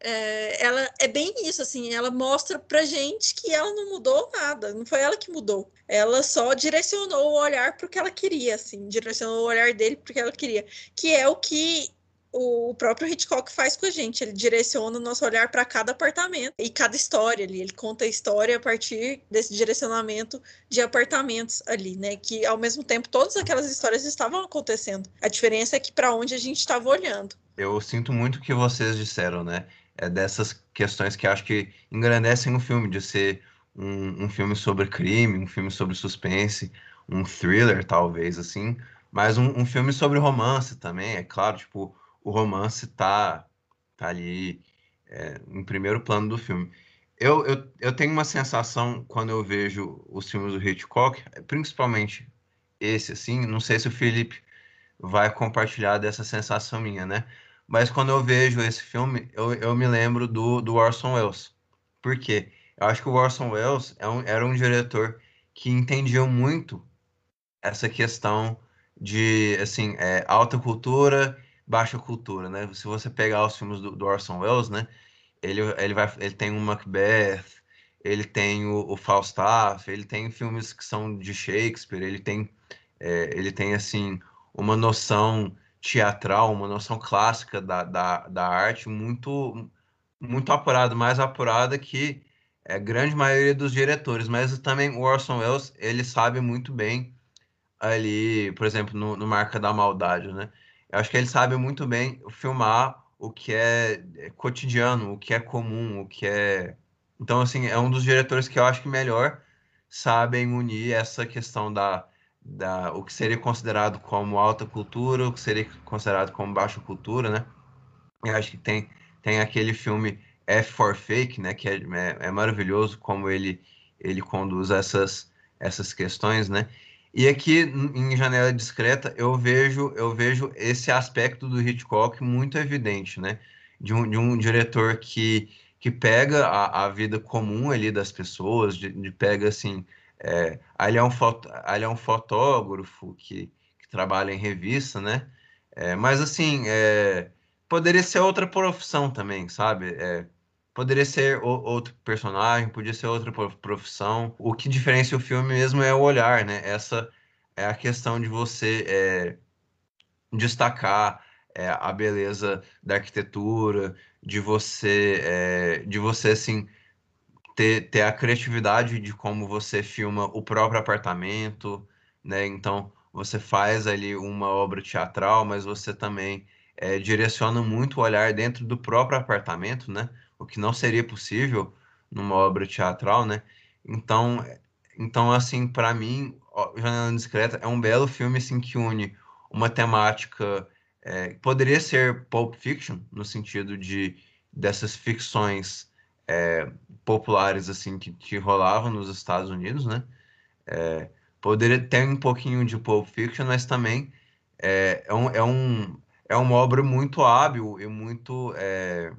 S6: é, ela é bem isso, assim, ela mostra pra gente que ela não mudou nada, não foi ela que mudou. Ela só direcionou o olhar para o que ela queria, assim, direcionou o olhar dele para o que ela queria, que é o que o próprio Hitchcock faz com a gente. Ele direciona o nosso olhar para cada apartamento e cada história ali. Ele conta a história a partir desse direcionamento de apartamentos ali, né? Que ao mesmo tempo todas aquelas histórias estavam acontecendo. A diferença é que para onde a gente estava olhando.
S5: Eu sinto muito o que vocês disseram, né? É dessas questões que acho que engrandecem o filme, de ser um, um filme sobre crime, um filme sobre suspense, um thriller, talvez, assim, mas um, um, filme sobre romance também, é claro, tipo, o romance tá, tá ali é, em primeiro plano do filme. Eu, eu, eu tenho uma sensação quando eu vejo os filmes do Hitchcock, principalmente esse, assim, não sei se o Felipe vai compartilhar dessa sensação minha, né? Mas quando eu vejo esse filme, eu, eu me lembro do, do Orson Welles. Por quê? Eu acho que o Orson Welles é um, era um diretor que entendia muito essa questão de, assim, é, alta cultura, baixa cultura, né? Se você pegar os filmes do, do Orson Welles, né? Ele, ele, vai, ele tem o Macbeth, ele tem o, o Falstaff, ele tem filmes que são de Shakespeare, ele tem, é, ele tem, assim, uma noção teatral, uma noção clássica da, da, da arte muito muito apurada, mais apurada que a grande maioria dos diretores, mas também o Orson Welles, ele sabe muito bem ali, por exemplo, no, no Marca da Maldade, né? Eu acho que ele sabe muito bem filmar o que é, é cotidiano, o que é comum, o que é... Então, assim, é um dos diretores que eu acho que melhor sabem unir essa questão da, da, o que seria considerado como alta cultura, o que seria considerado como baixa cultura, né? Eu acho que tem, tem aquele filme F for Fake, né? Que é, é, é maravilhoso como ele, ele conduz essas, essas questões, né? E aqui em Janela Discreta eu vejo eu vejo esse aspecto do Hitchcock muito evidente, né? De um, de um diretor que, que pega a, a vida comum ali das pessoas, de, de pega assim é, ele, é um foto, ele é um fotógrafo que, que trabalha em revista, né? É, mas assim, é, poderia ser outra profissão também, sabe? É, poderia ser o, outro personagem, podia ser outra profissão. O que diferencia o filme mesmo é o olhar, né? Essa é a questão de você é, destacar é, a beleza da arquitetura, de você, de você assim ter, ter a criatividade de como você filma o próprio apartamento, né? Então você faz ali uma obra teatral, mas você também é, direciona muito o olhar dentro do próprio apartamento, né? O que não seria possível numa obra teatral, né? Então, então assim, para mim, Janela Discreta é um belo filme assim que une uma temática é, poderia ser Pulp Fiction no sentido de dessas ficções é, populares assim que, que rolavam nos Estados Unidos, né? É, poderia ter um pouquinho de Pulp Fiction, mas também é, é, um, é, um, é uma obra muito hábil e muito, é,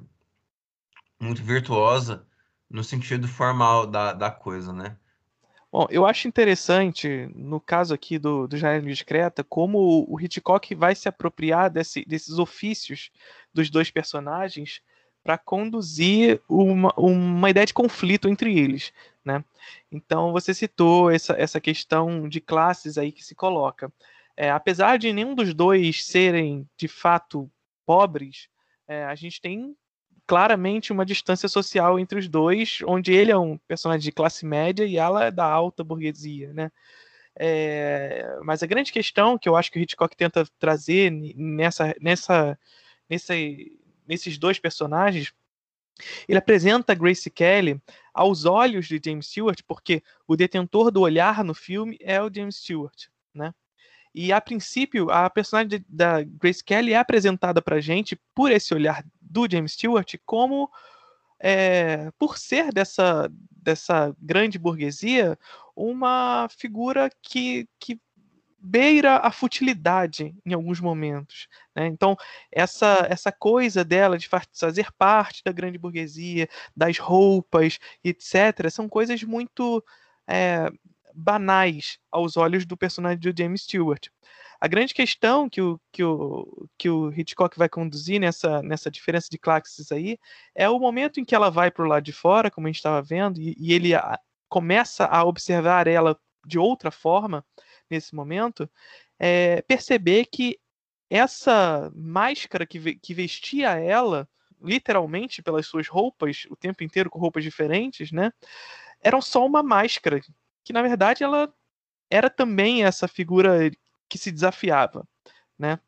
S5: muito virtuosa no sentido formal da, da coisa, né?
S7: Bom, eu acho interessante, no caso aqui do, do Janela Discreta, como o Hitchcock vai se apropriar desse, desses ofícios dos dois personagens para conduzir uma, uma ideia de conflito entre eles. Né? Então, você citou essa, essa questão de classes aí que se coloca. É, apesar de nenhum dos dois serem de fato pobres, é, a gente tem claramente uma distância social entre os dois, onde ele é um personagem de classe média e ela é da alta burguesia, né? É, mas a grande questão que eu acho que o Hitchcock tenta trazer nessa, nessa, nessa, nesses dois personagens, ele apresenta Grace Kelly aos olhos de James Stewart, porque o detentor do olhar no filme é o James Stewart, né? E a princípio, a personagem da Grace Kelly é apresentada pra gente por esse olhar do James Stewart como é, por ser dessa, dessa grande burguesia uma figura que, que beira a futilidade em alguns momentos. Né? Então, essa, essa coisa dela de fazer parte da grande burguesia, das roupas, etc., são coisas muito é, banais aos olhos do personagem do James Stewart. A grande questão que o, que o, que o Hitchcock vai conduzir nessa, nessa diferença de classes aí é o momento em que ela vai para o lado de fora, como a gente estava vendo, e, e ele a, começa a observar ela de outra forma nesse momento, é, perceber que essa máscara que, que vestia ela, literalmente pelas suas roupas, o tempo inteiro com roupas diferentes, né? Eram só uma máscara, que na verdade ela era também essa figura que se desafiava, né?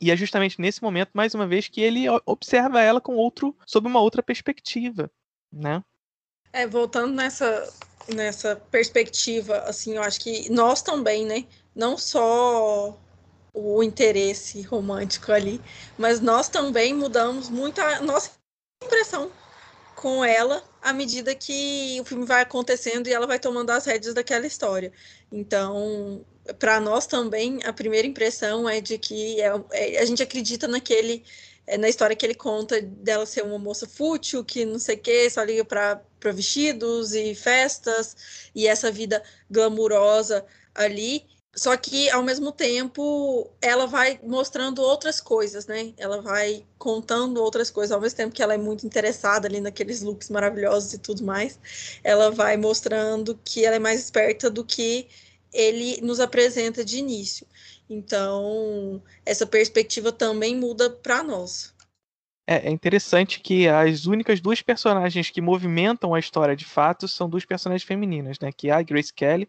S7: E é justamente nesse momento, mais uma vez, que ele observa ela com outro, sob uma outra perspectiva, né?
S6: É, voltando nessa, nessa perspectiva, assim, eu acho que nós também, né? Não só o interesse romântico ali, mas nós também mudamos muito a nossa impressão com ela à medida que o filme vai acontecendo e ela vai tomando as rédeas daquela história. Então, para nós também, a primeira impressão é de que é, é, a gente acredita naquele é, na história que ele conta dela ser uma moça fútil, que não sei o que, só liga para vestidos e festas, e essa vida glamurosa ali. Só que, ao mesmo tempo, ela vai mostrando outras coisas, né? Ela vai contando outras coisas, ao mesmo tempo que ela é muito interessada ali naqueles looks maravilhosos e tudo mais. Ela vai mostrando que ela é mais esperta do que ele nos apresenta de início. Então, essa perspectiva também muda para nós.
S7: É, é, interessante que as únicas duas personagens que movimentam a história de fato são duas personagens femininas, né? Que é a Grace Kelly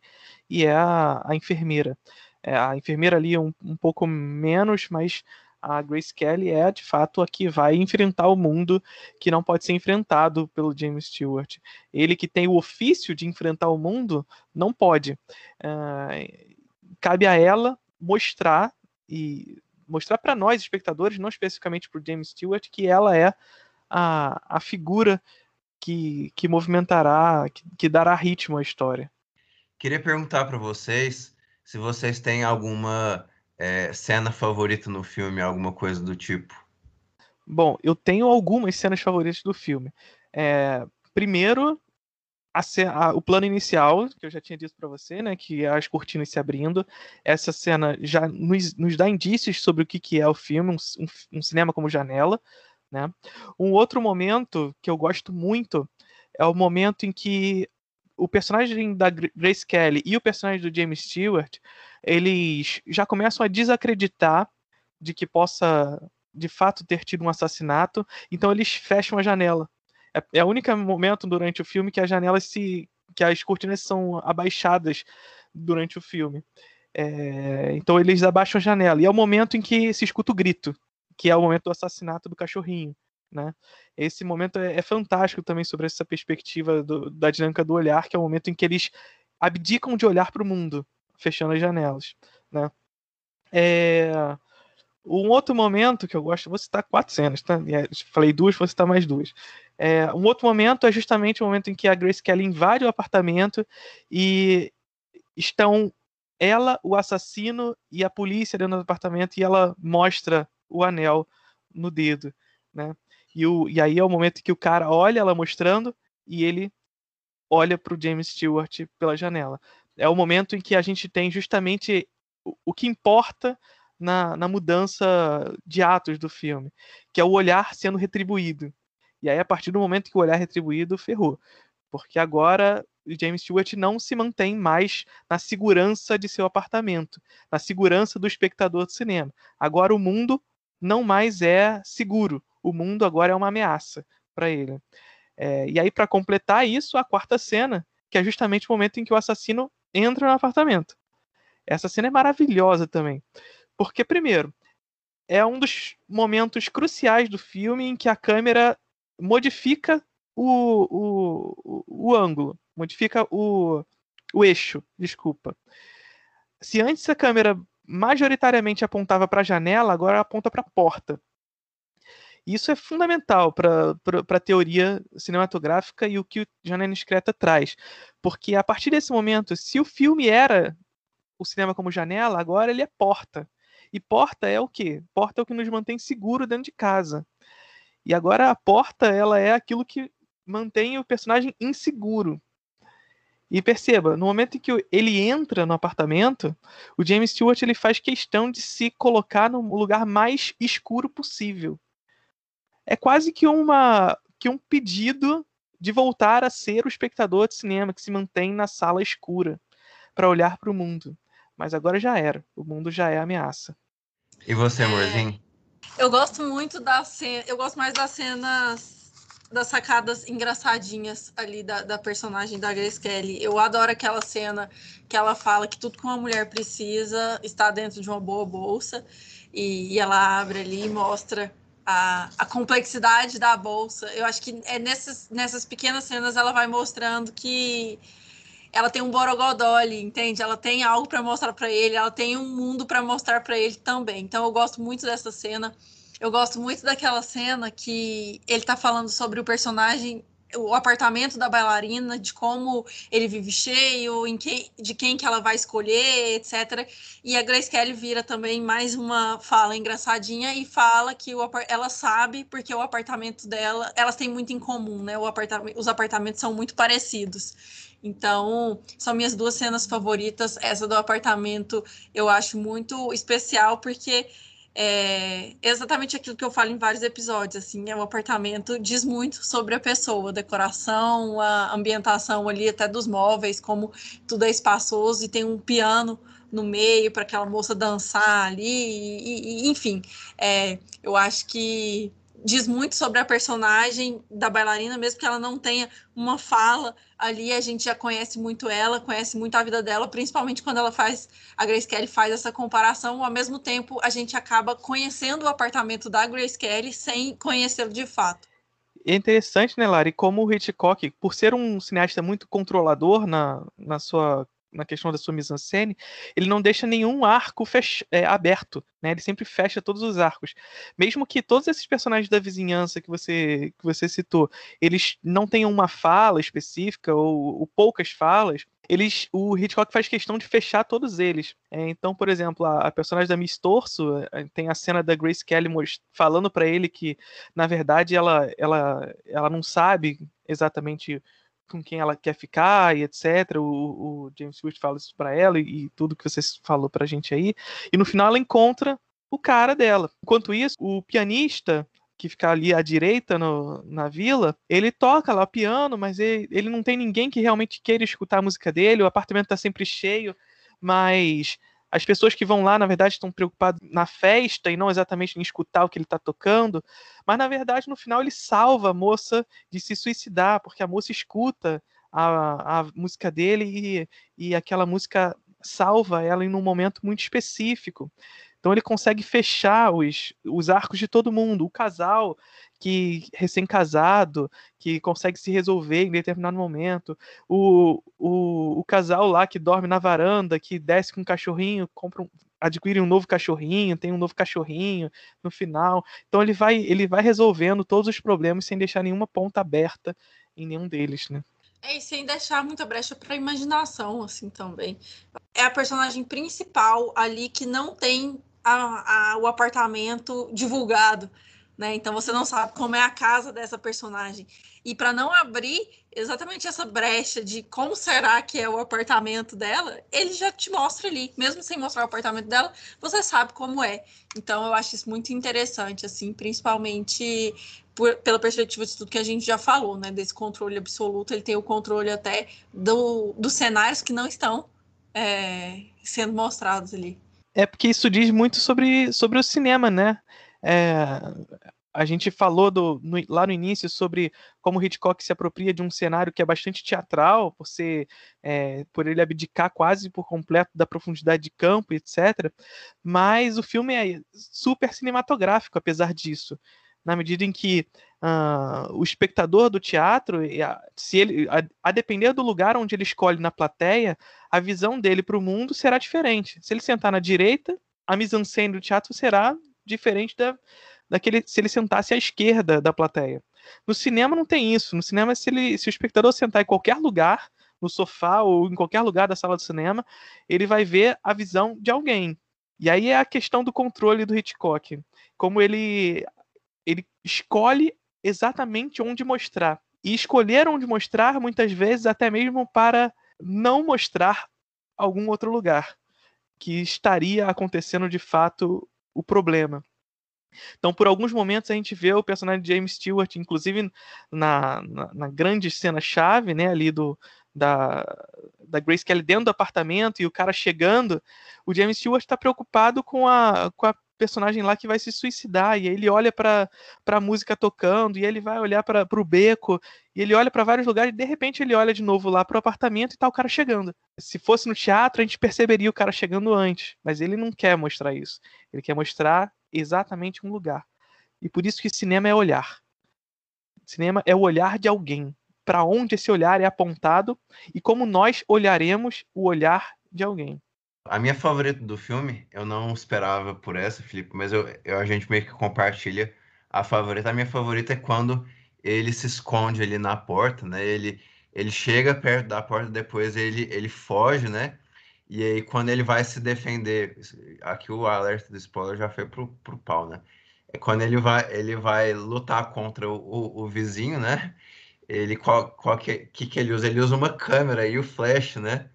S7: e é a, a enfermeira. É, a enfermeira ali é um, um pouco menos, mas a Grace Kelly é de fato a que vai enfrentar o mundo que não pode ser enfrentado pelo James Stewart. Ele que tem o ofício de enfrentar o mundo não pode. Uh, cabe a ela mostrar e mostrar para nós espectadores, não especificamente para o James Stewart, que ela é a, a figura que, que movimentará, que, que dará ritmo à história.
S5: Queria perguntar para vocês se vocês têm alguma é, cena favorita no filme, alguma coisa do tipo.
S7: Bom, eu tenho algumas cenas favoritas do filme. É, primeiro, a, a, o plano inicial, que eu já tinha dito para você, né, que é as cortinas se abrindo. Essa cena já nos, nos dá indícios sobre o que, que é o filme, um, um, um cinema como janela. Né? Um outro momento que eu gosto muito é o momento em que o personagem da Grace Kelly e o personagem do James Stewart, eles já começam a desacreditar de que possa de fato ter tido um assassinato, então eles fecham a janela. É, é o único momento durante o filme que as janelas se. que as cortinas são abaixadas durante o filme. É, então eles abaixam a janela. E é o momento em que se escuta o grito, que é o momento do assassinato do cachorrinho. Né? Esse momento é, é fantástico também sobre essa perspectiva do, da dinâmica do olhar, que é o momento em que eles abdicam de olhar para o mundo, fechando as janelas. Né? É, um outro momento que eu gosto, vou citar quatro cenas, tá? Falei duas, vou citar mais duas. É, um outro momento é justamente o momento em que a Grace Kelly invade o apartamento e estão ela, o assassino e a polícia dentro do apartamento e ela mostra o anel no dedo, né? E, o, e aí é o momento que o cara olha ela mostrando e ele olha para o James Stewart pela janela. É o momento em que a gente tem justamente o, o que importa na, na mudança de atos do filme, que é o olhar sendo retribuído. E aí, a partir do momento que o olhar é retribuído, ferrou. Porque agora James Stewart não se mantém mais na segurança de seu apartamento, na segurança do espectador do cinema. Agora o mundo não mais é seguro. O mundo agora é uma ameaça para ele. É, e aí, para completar isso, a quarta cena, que é justamente o momento em que o assassino entra no apartamento. Essa cena é maravilhosa também. Porque, primeiro, é um dos momentos cruciais do filme em que a câmera modifica o, o, o, o ângulo, modifica o, o eixo, desculpa. Se antes a câmera majoritariamente apontava para a janela, agora aponta para a porta. Isso é fundamental para a teoria cinematográfica e o que o Janela Discreta traz. Porque a partir desse momento, se o filme era o cinema como janela, agora ele é porta. E porta é o quê? Porta é o que nos mantém seguro dentro de casa. E agora a porta, ela é aquilo que mantém o personagem inseguro. E perceba, no momento em que ele entra no apartamento, o James Stewart ele faz questão de se colocar no lugar mais escuro possível. É quase que uma que um pedido de voltar a ser o espectador de cinema que se mantém na sala escura para olhar para o mundo. Mas agora já era. O mundo já é ameaça.
S5: E você, amorzinho?
S6: É, eu gosto muito da cena. Eu gosto mais das cenas. Das sacadas engraçadinhas ali da, da personagem da Grace Kelly. Eu adoro aquela cena que ela fala que tudo que uma mulher precisa está dentro de uma boa bolsa. E, e ela abre ali e mostra a, a, complexidade da bolsa. Eu acho que é nessas, nessas pequenas cenas ela vai mostrando que ela tem um borogodó ali, entende? Ela tem algo para mostrar para ele, ela tem um mundo para mostrar para ele também. Então eu gosto muito dessa cena. Eu gosto muito daquela cena que ele tá falando sobre o personagem o apartamento da bailarina, de como ele vive cheio, em quem, de quem que ela vai escolher, etc. E a Grace Kelly vira também mais uma fala engraçadinha e fala que o, ela sabe porque o apartamento dela, elas têm muito em comum, né? Apartamento, os apartamentos são muito parecidos. Então, são minhas duas cenas favoritas. Essa do apartamento eu acho muito especial, porque é exatamente aquilo que eu falo em vários episódios, assim, é o apartamento diz muito sobre a pessoa, a decoração, a ambientação ali até dos móveis, como tudo é espaçoso e tem um piano no meio para aquela moça dançar ali, e, e, enfim, é, eu acho que diz muito sobre a personagem da bailarina, mesmo que ela não tenha uma fala ali, a gente já conhece muito ela, conhece muito a vida dela, principalmente quando ela faz, a Grace Kelly faz essa comparação, ao mesmo tempo a gente acaba conhecendo o apartamento da Grace Kelly sem conhecê-lo de fato.
S7: É interessante, né, Lari, como o Hitchcock, por ser um cineasta muito controlador na, na sua na questão da sua mise-en-scène, ele não deixa nenhum arco fech... é, aberto, né? Ele sempre fecha todos os arcos. Mesmo que todos esses personagens da vizinhança que você, que você citou, eles não tenham uma fala específica ou, ou poucas falas, eles, o Hitchcock faz questão de fechar todos eles. É, então, por exemplo, a, a, personagem da Miss Torso é, tem a cena da Grace Kelly falando para ele que, na verdade, ela, ela, ela não sabe exatamente com quem ela quer ficar e etc. O, o James Stewart fala isso para ela e, e, tudo que você falou pra gente aí. E no final ela encontra o cara dela. Enquanto isso, o pianista que fica ali à direita no, na vila, ele toca lá piano, mas ele, ele não tem ninguém que realmente queira escutar a música dele, o apartamento tá sempre cheio, mas as pessoas que vão lá, na verdade, estão preocupadas na festa e não exatamente em escutar o que ele está tocando, mas na verdade, no final, ele salva a moça de se suicidar, porque a moça escuta a, a música dele e, e aquela música salva ela em um momento muito específico. Então ele consegue fechar os, os arcos de todo mundo. O casal que recém-casado, que consegue se resolver em determinado momento. O, o, o casal lá que dorme na varanda, que desce com um cachorrinho, compra um, adquire um novo cachorrinho, tem um novo cachorrinho no final. Então ele vai, ele vai resolvendo todos os problemas sem deixar nenhuma ponta aberta em nenhum deles, né?
S6: É, e sem deixar muita brecha para imaginação, assim, também. É a personagem principal ali que não tem a, a, o apartamento divulgado, né? Então você não sabe como é a casa dessa personagem. E para não abrir exatamente essa brecha de como será que é o apartamento dela, ele já te mostra ali, mesmo sem mostrar o apartamento dela, você sabe como é. Então eu acho isso muito interessante, assim, principalmente por, pela perspectiva de tudo que a gente já falou, né? Desse controle absoluto, ele tem o controle até do, dos cenários que não estão é, sendo mostrados ali.
S7: É porque isso diz muito sobre, sobre o cinema, né? É, a gente falou do, no, lá no início sobre como Hitchcock se apropria de um cenário que é bastante teatral, por, ser, é, por ele abdicar quase por completo da profundidade de campo, etc. Mas o filme é super cinematográfico, apesar disso. Na medida em que uh, o espectador do teatro, se ele, a, a, depender do lugar onde ele escolhe na plateia, a visão dele para o mundo será diferente. Se ele sentar na direita, a mise-en-scène do teatro será diferente da, daquele se ele sentasse à esquerda da plateia. No cinema não tem isso. No cinema, se, ele, se o espectador sentar em qualquer lugar, no sofá ou em qualquer lugar da sala do cinema, ele vai ver a visão de alguém. E aí é a questão do controle do Hitchcock. Como ele, ele escolhe exatamente onde mostrar. E escolher onde mostrar, muitas vezes, até mesmo para não mostrar algum outro lugar que estaria acontecendo de fato o problema. Então, por alguns momentos, a gente vê o personagem de James Stewart, inclusive na, na, na grande cena-chave, né, ali do, da, da Grace Kelly dentro do apartamento e o cara chegando, o James Stewart está preocupado com a, com a personagem lá que vai se suicidar, e aí ele olha para a música tocando, e ele vai olhar para o beco, e ele olha para vários lugares, e de repente ele olha de novo lá para o apartamento e tá o cara chegando. Se fosse no teatro, a gente perceberia o cara chegando antes, mas ele não quer mostrar isso. Ele quer mostrar exatamente um lugar. E por isso que cinema é olhar. Cinema é o olhar de alguém, para onde esse olhar é apontado e como nós olharemos o olhar de alguém.
S5: A minha favorita do filme, eu não esperava por essa, Felipe, mas eu, eu, a gente meio que compartilha a favorita. A minha favorita é quando ele se esconde ali na porta, né? Ele, ele chega perto da porta, depois ele, ele foge, né? E aí, quando ele vai se defender, aqui o alerta do spoiler já foi pro, pro pau, né? É quando ele vai, ele vai lutar contra o, o, o vizinho, né? Ele, qual, qual que, que, que ele usa? Ele usa uma câmera e o flash, né?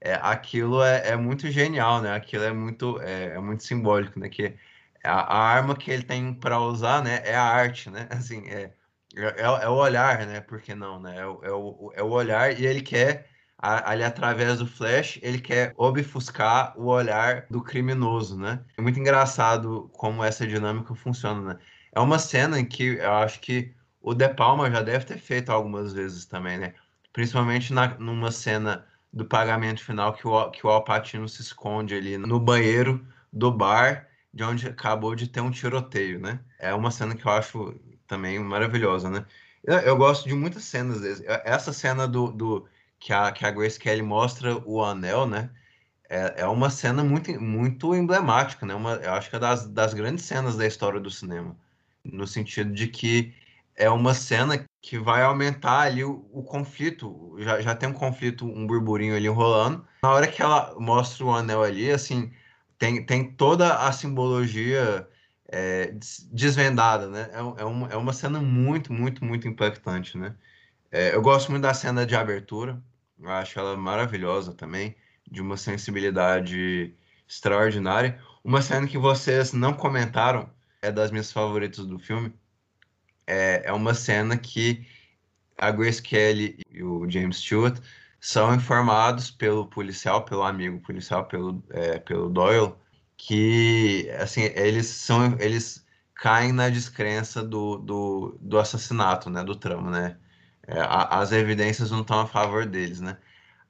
S5: É, aquilo é, é muito genial, né? Aquilo é muito, é, é muito simbólico, né? Que a, a arma que ele tem para usar, né? É a arte, né? Assim, é, é, é, o olhar, né? Por que não, né? É, é, o, é o olhar e ele quer ali através do flash, ele quer obfuscar o olhar do criminoso, né? É muito engraçado como essa dinâmica funciona, né? É uma cena em que eu acho que o De Palma já deve ter feito algumas vezes também, né? Principalmente na, numa cena do pagamento final que o, que o Alpatino se esconde ali no banheiro do bar de onde acabou de ter um tiroteio, né? É uma cena que eu acho também maravilhosa, né? Eu, eu gosto de muitas cenas. Essa cena do, do que a, que a Grace Kelly mostra o anel, né? É, é uma cena muito, muito emblemática, né? Uma, eu acho que é das, das grandes cenas da história do cinema. No sentido de que é uma cena que vai aumentar ali o, o, conflito. Já, já tem um conflito, um burburinho ali rolando. Na hora que ela mostra o anel ali, assim, tem, tem toda a simbologia é, desvendada, né? É, é, uma, é uma cena muito, muito, muito impactante, né? É, eu gosto muito da cena de abertura. Eu acho ela maravilhosa também, de uma sensibilidade extraordinária. Uma cena que vocês não comentaram, é das minhas favoritas do filme. É, é uma cena que a Grace Kelly e o James Stewart são informados pelo policial, pelo amigo policial, pelo, é, pelo Doyle, que assim eles são eles caem na descrença do, do, do assassinato, né, do tramo, né? É, a, as evidências não estão a favor deles, né?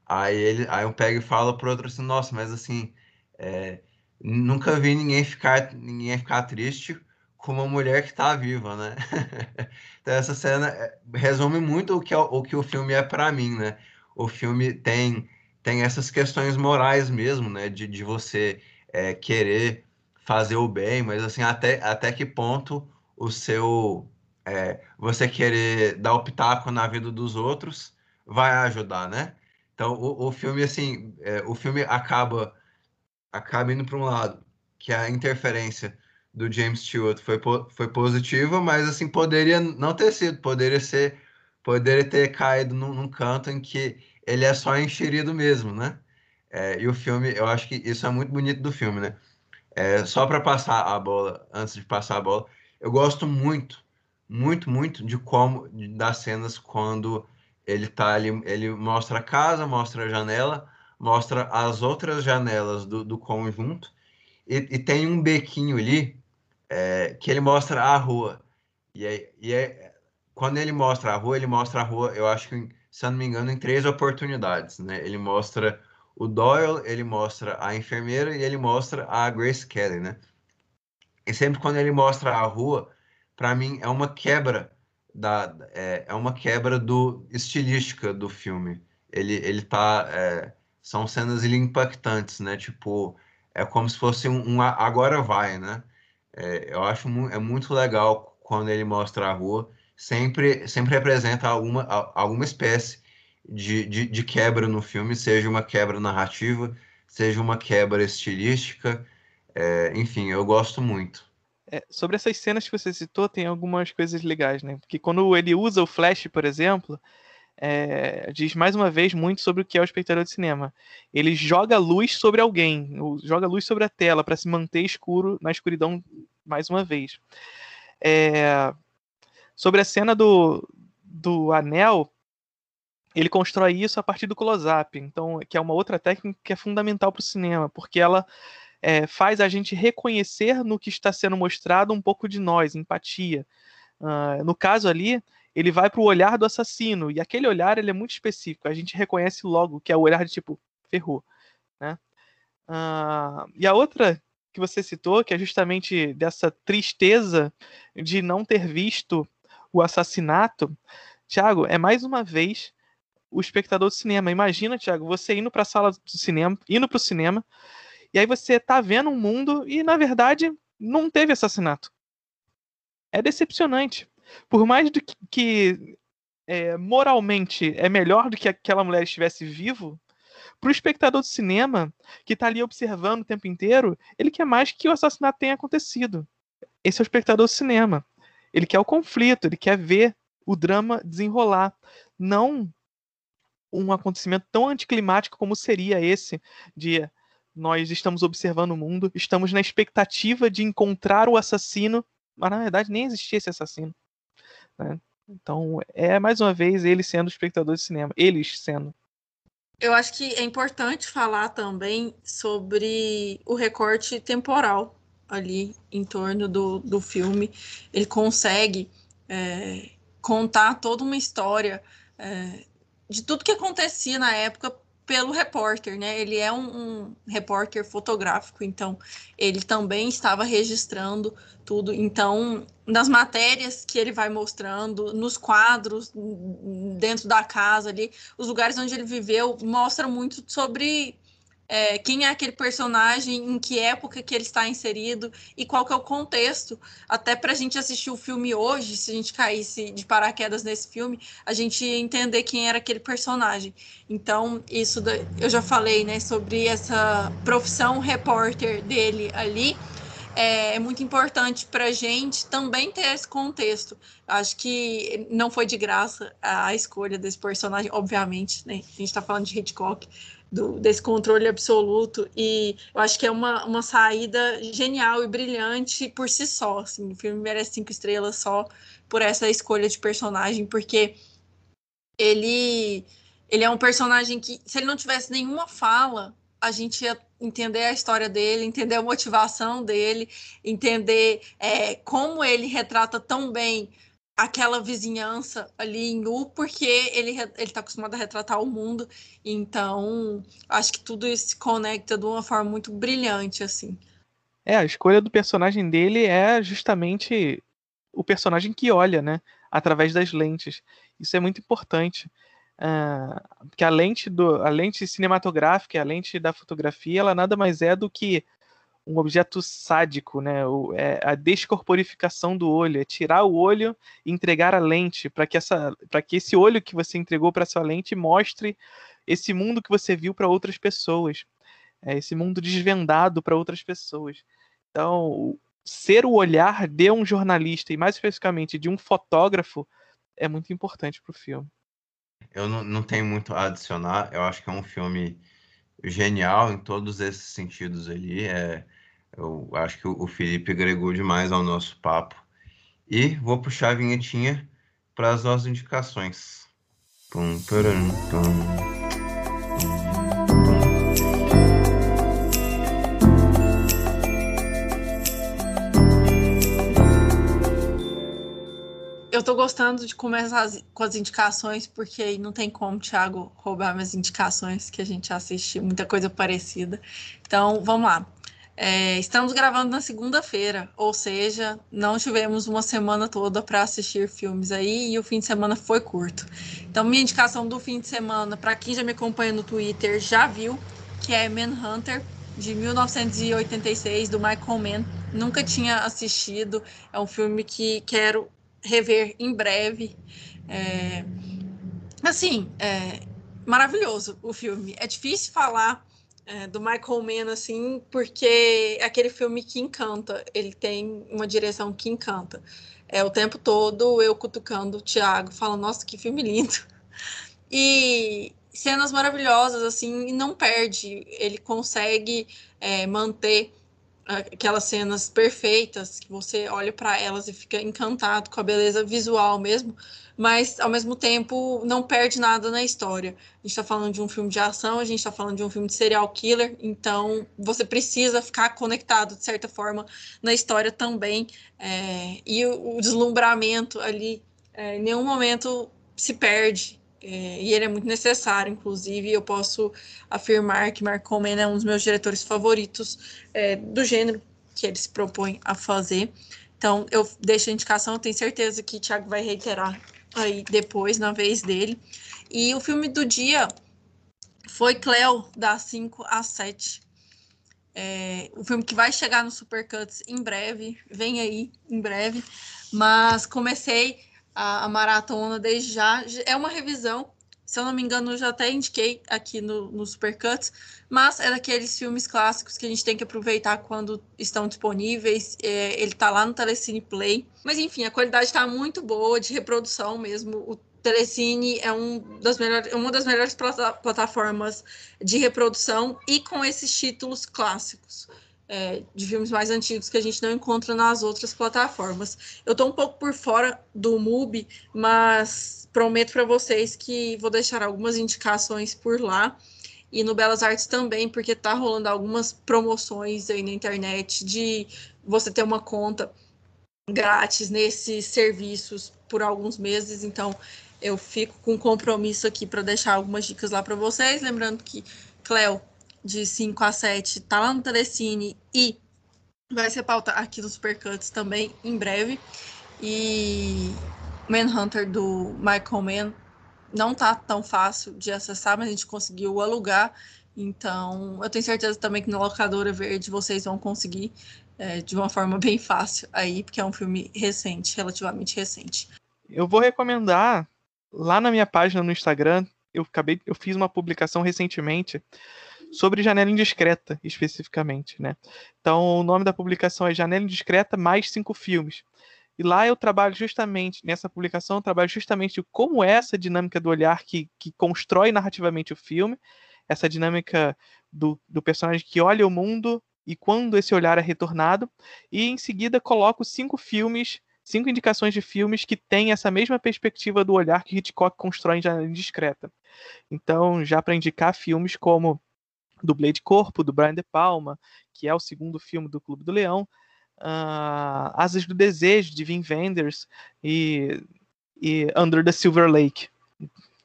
S5: Aí ele, aí eu pego e falo pro outro assim, nossa, mas assim, é, nunca vi ninguém ficar ninguém ficar triste com uma mulher que está viva, né? então essa cena é, resume muito o que, é, o que o filme é para mim, né? O filme tem tem essas questões morais mesmo, né? De, de você é, querer fazer o bem, mas assim, até, até que ponto o seu. É, você querer dar o pitaco na vida dos outros vai ajudar, né? Então, o, o filme, assim, é, o filme acaba, acaba indo para um lado, que a interferência do James Stewart foi, foi positiva, mas, assim, poderia não ter sido, poderia ser, poderia ter caído num, num canto em que ele é só enxerido mesmo, né? É, e o filme, eu acho que isso é muito bonito do filme, né? É, só para passar a bola, antes de passar a bola, eu gosto muito, muito, muito de como, das cenas quando ele tá ali, ele mostra a casa, mostra a janela, mostra as outras janelas do, do conjunto, e, e, tem um bequinho ali é, que ele mostra a rua. E, é, e é, quando ele mostra a rua, ele mostra a rua, eu acho que, se eu não me engano, em três oportunidades, né? Ele mostra o Doyle, ele mostra a enfermeira e ele mostra a Grace Kelly, né? E sempre quando ele mostra a rua, para mim é uma quebra da é, é, uma quebra do estilística do filme. Ele ele tá é, são cenas impactantes, né? Tipo é como se fosse um, um agora vai, né? É, eu acho mu é muito legal quando ele mostra a rua. Sempre sempre representa alguma alguma espécie de, de, de quebra no filme, seja uma quebra narrativa, seja uma quebra estilística. É, enfim, eu gosto muito.
S7: É, sobre essas cenas que você citou, tem algumas coisas legais, né? Porque quando ele usa o flash, por exemplo, é, diz mais uma vez muito sobre o que é o espectador de cinema. Ele joga luz sobre alguém, joga luz sobre a tela para se manter escuro na escuridão mais uma vez. É, sobre a cena do, do anel, ele constrói isso a partir do close-up, então que é uma outra técnica que é fundamental para o cinema, porque ela é, faz a gente reconhecer no que está sendo mostrado um pouco de nós, empatia. Uh, no caso ali, ele vai para o olhar do assassino e aquele olhar ele é muito específico. A gente reconhece logo que é o olhar de tipo ferrou, né? Uh, e a outra que você citou, que é justamente dessa tristeza de não ter visto o assassinato, Tiago, é mais uma vez o espectador do cinema. Imagina, Thiago, você indo para a sala do cinema, indo para o cinema, e aí você tá vendo um mundo e, na verdade, não teve assassinato. É decepcionante. Por mais do que, que é, moralmente é melhor do que aquela mulher estivesse vivo, para o espectador do cinema, que está ali observando o tempo inteiro, ele quer mais que o assassinato tenha acontecido. Esse é o espectador do cinema. Ele quer o conflito, ele quer ver o drama desenrolar. Não um acontecimento tão anticlimático como seria esse de nós estamos observando o mundo, estamos na expectativa de encontrar o assassino, mas na verdade nem existia esse assassino. Né? Então é mais uma vez ele sendo espectador de cinema, eles sendo.
S6: Eu acho que é importante falar também sobre o recorte temporal ali em torno do, do filme. Ele consegue é, contar toda uma história é, de tudo que acontecia na época pelo repórter, né? Ele é um, um, repórter fotográfico, então ele também estava registrando tudo. Então, nas matérias que ele vai mostrando, nos quadros dentro da casa ali, os lugares onde ele viveu, mostra muito sobre é, quem é aquele personagem, em que época que ele está inserido e qual que é o contexto. Até para a gente assistir o filme hoje, se a gente caísse de paraquedas nesse filme, a gente ia entender quem era aquele personagem. Então, isso eu já falei, né, sobre essa profissão repórter dele ali. É, é muito importante para a gente também ter esse contexto. Acho que não foi de graça a escolha desse personagem, obviamente, né? A gente está falando de Hitchcock, do, desse controle absoluto. E eu acho que é uma, uma saída genial e brilhante por si só. Assim, o filme merece cinco estrelas só por essa escolha de personagem, porque ele Ele é um personagem que, se ele não tivesse nenhuma fala, a gente ia entender a história dele, entender a motivação dele, entender é, como ele retrata tão bem aquela vizinhança ali em U, porque ele ele está acostumado a retratar o mundo. Então, acho que tudo isso se conecta de uma forma muito brilhante, assim.
S7: É, a escolha do personagem dele é justamente o personagem que olha, né? Através das lentes. Isso é muito importante. Uh, porque a lente, do, a lente cinematográfica, a lente da fotografia, ela nada mais é do que um objeto sádico, né? O, é a descorporificação do olho, é tirar o olho e entregar a lente para que essa, para que esse olho que você entregou para sua lente mostre esse mundo que você viu para outras pessoas, é esse mundo desvendado para outras pessoas. Então, ser o olhar de um jornalista e mais especificamente de um fotógrafo é muito importante para o filme.
S5: Eu não, não tenho muito a adicionar. Eu acho que é um filme genial em todos esses sentidos ali. É, eu acho que o Felipe agregou demais ao nosso papo. E vou puxar a vinhetinha para as nossas indicações. Pum, pum.
S6: Eu tô gostando de começar com as indicações, porque não tem como, Thiago, roubar minhas indicações, que a gente assiste muita coisa parecida. Então, vamos lá. É, estamos gravando na segunda-feira, ou seja, não tivemos uma semana toda para assistir filmes aí e o fim de semana foi curto. Então, minha indicação do fim de semana, para quem já me acompanha no Twitter, já viu, que é Manhunter, de 1986, do Michael Mann. Nunca tinha assistido, é um filme que quero rever em breve. É, assim, é maravilhoso o filme. É difícil falar é, do Michael Mann, assim, porque é aquele filme que encanta, ele tem uma direção que encanta. É o tempo todo eu cutucando o Thiago, falando, nossa, que filme lindo. E cenas maravilhosas, assim, e não perde, ele consegue é, manter aquelas cenas perfeitas que você olha para elas e fica encantado com a beleza visual mesmo, mas ao mesmo tempo não perde nada na história. A gente está falando de um filme de ação, a gente está falando de um filme de serial killer, então você precisa ficar conectado de certa forma na história também. É, e o, o, deslumbramento ali é, em nenhum momento se perde. É, e ele é muito necessário, inclusive, eu posso afirmar que Mark Coleman é um dos meus diretores favoritos é, do gênero que ele se propõe a fazer. Então, eu deixo a indicação, eu tenho certeza que o Thiago vai reiterar aí depois, na vez dele. E o filme do dia foi Cleo, das 5 às 7. É, o filme que vai chegar no Supercuts em breve, vem aí em breve. Mas comecei a, a, maratona desde já. É uma revisão, se eu não me engano, eu já até indiquei aqui no, no Supercuts, mas é daqueles filmes clássicos que a gente tem que aproveitar quando estão disponíveis. É, ele está lá no Telecine Play. Mas enfim, a qualidade está muito boa, de reprodução mesmo. O Telecine é um das melhores, uma das melhores plataformas de reprodução e com esses títulos clássicos é, de filmes mais antigos que a gente não encontra nas outras plataformas. Eu estou um pouco por fora do MUBI, mas prometo para vocês que vou deixar algumas indicações por lá. E no Belas Artes também, porque tá rolando algumas promoções aí na internet de você ter uma conta grátis nesses serviços por alguns meses, então eu fico com compromisso aqui para deixar algumas dicas lá para vocês, lembrando que Cleo de 5 a 7 tá lá no Telecine e vai ser pauta aqui no Supercuts também em breve. E Manhunter do Michael Mann não tá tão fácil de acessar, mas a gente conseguiu alugar. Então, eu tenho certeza também que na locadora verde vocês vão conseguir é, de uma forma bem fácil aí, porque é um filme recente, relativamente recente.
S7: Eu vou recomendar lá na minha página no Instagram, eu acabei, eu fiz uma publicação recentemente sobre Janela Indiscreta, especificamente, né? Então, o nome da publicação é Janela Indiscreta mais cinco filmes. E lá eu trabalho justamente, nessa publicação, eu trabalho justamente como é essa dinâmica do olhar que, que constrói narrativamente o filme, essa dinâmica do, do personagem que olha o mundo e quando esse olhar é retornado, e em seguida coloco cinco filmes cinco indicações de filmes que têm essa mesma perspectiva do olhar que Hitchcock constrói em Janela Indiscreta. Então, já para indicar filmes como Dublê de Corpo, do Brian De Palma, que é o segundo filme do Clube do Leão, uh, Asas do Desejo, de Wim Wenders, e, e Under the Silver Lake,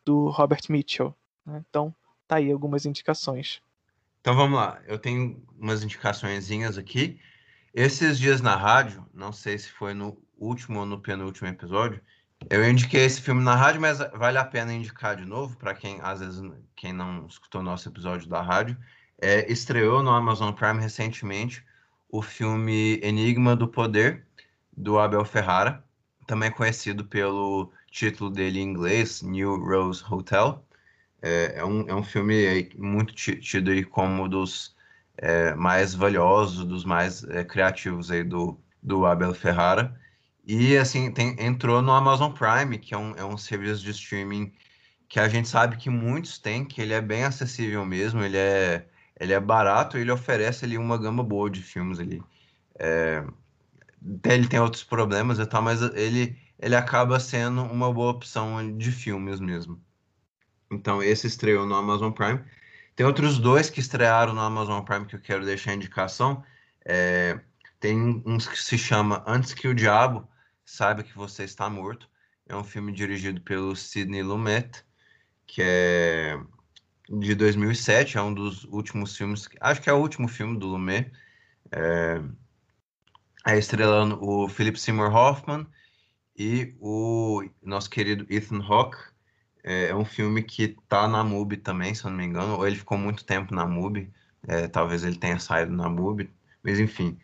S7: do Robert Mitchell. Né? Então, tá aí algumas indicações.
S5: Então vamos lá, eu tenho umas indicações aqui. Esses dias na rádio, não sei se foi no último ou no penúltimo episódio, eu indiquei esse filme na rádio, mas vale a pena indicar de novo para quem às vezes quem não escutou nosso episódio da rádio. É, estreou no Amazon Prime recentemente o filme Enigma do Poder do Abel Ferrara, também conhecido pelo título dele em inglês, New Rose Hotel. É, é um, é um filme muito tido aí como dos é, mais valiosos, dos mais é, criativos aí do, do Abel Ferrara. E assim, tem, entrou no Amazon Prime, que é um, é um serviço de streaming que a gente sabe que muitos têm, que ele é bem acessível mesmo, ele é, ele é barato, ele oferece ali uma gama boa de filmes ali. É, ele tem outros problemas e tal, mas ele, ele acaba sendo uma boa opção de filmes mesmo. Então, esse estreou no Amazon Prime. Tem outros dois que estrearam no Amazon Prime que eu quero deixar a indicação. É, tem uns que se chama Antes que o Diabo, Saiba que Você Está Morto. É um filme dirigido pelo Sidney Lumet, que é de 2007, é um dos últimos filmes, acho que é o último filme do Lumet. É, é estrelando o Philip Seymour Hoffman e o nosso querido Ethan Hawke. É, é um filme que tá na MUBI também, se eu não me engano, ou ele ficou muito tempo na MUBI, é, talvez ele tenha saído na MUBI, mas enfim.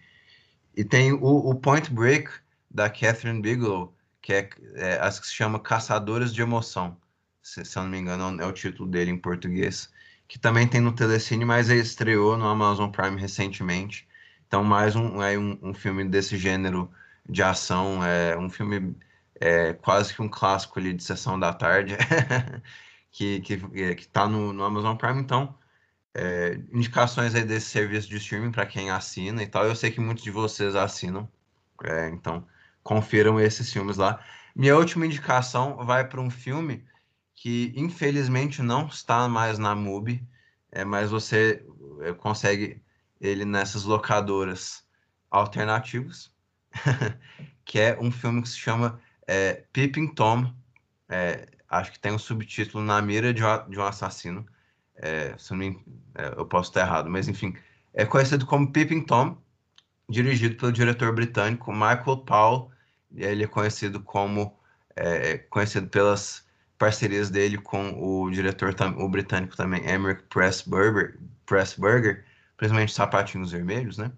S5: E tem o, o Point Break, da Catherine Bigelow, que é, é acho que se chama Caçadores de Emoção, se, se eu não me engano é o título dele em português, que também tem no Telecine, mas ele estreou no Amazon Prime recentemente. Então, mais um, é um, um filme desse gênero de ação, é um filme é, quase que um clássico ali de sessão da tarde, que, que, é, que tá no, no Amazon Prime, então é, indicações aí desse serviço de streaming para quem assina e tal. Eu sei que muitos de vocês assinam, é, então confiram esses filmes lá. Minha última indicação vai para um filme que infelizmente não está mais na MUBI, é, mas você é, consegue ele nessas locadoras alternativas, que é um filme que se chama é, Tom. É, acho que tem um subtítulo Na Mira de, um Assassino. É, se não me, é, eu posso estar errado, mas enfim, é conhecido como Peeping Tom, dirigido pelo diretor britânico Michael Powell. Ele é conhecido como é, conhecido pelas parcerias dele com o diretor o britânico também Emmerich Pressburger, Pressburger principalmente Sapatinhos Vermelhos, né?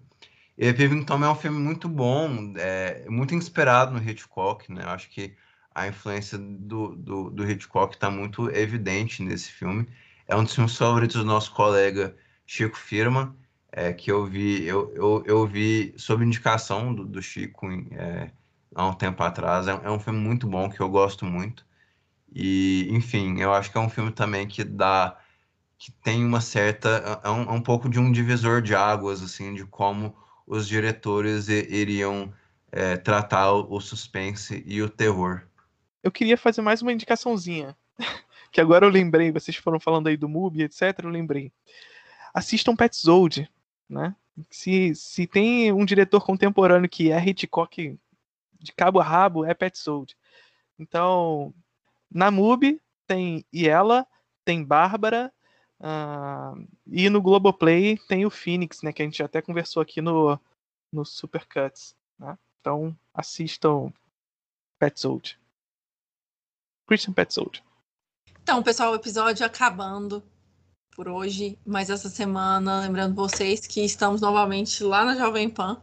S5: E Peeping Tom é um filme muito bom, é, muito inspirado no Hitchcock, né? Eu acho que a influência do, do, do Hitchcock está muito evidente nesse filme. É um dos filmes favoritos do nosso colega Chico Firma, é, que eu vi, eu, eu, eu vi sob indicação do, do Chico é, há um tempo atrás. É, é, um filme muito bom, que eu gosto muito. E, enfim, eu acho que é um filme também que dá, que tem uma certa, é um, é um pouco de um divisor de águas, assim, de como os diretores iriam é, tratar o, suspense e o terror.
S7: Eu queria fazer mais uma indicaçãozinha, que agora eu lembrei, vocês foram falando aí do MUBI, etc, eu lembrei. Assistam Petzold, né? Se, se tem um diretor contemporâneo que é Hitchcock de cabo a rabo, é Petzold. Então, na MUBI tem Iela, tem Bárbara, uh, e no Globoplay tem o Phoenix, né? Que a gente até conversou aqui no, no Supercuts. Né? Então, assistam Petzold. Christian Petzold.
S6: Então, pessoal, o episódio acabando por hoje, mas essa semana, lembrando vocês que estamos novamente lá na Jovem Pan.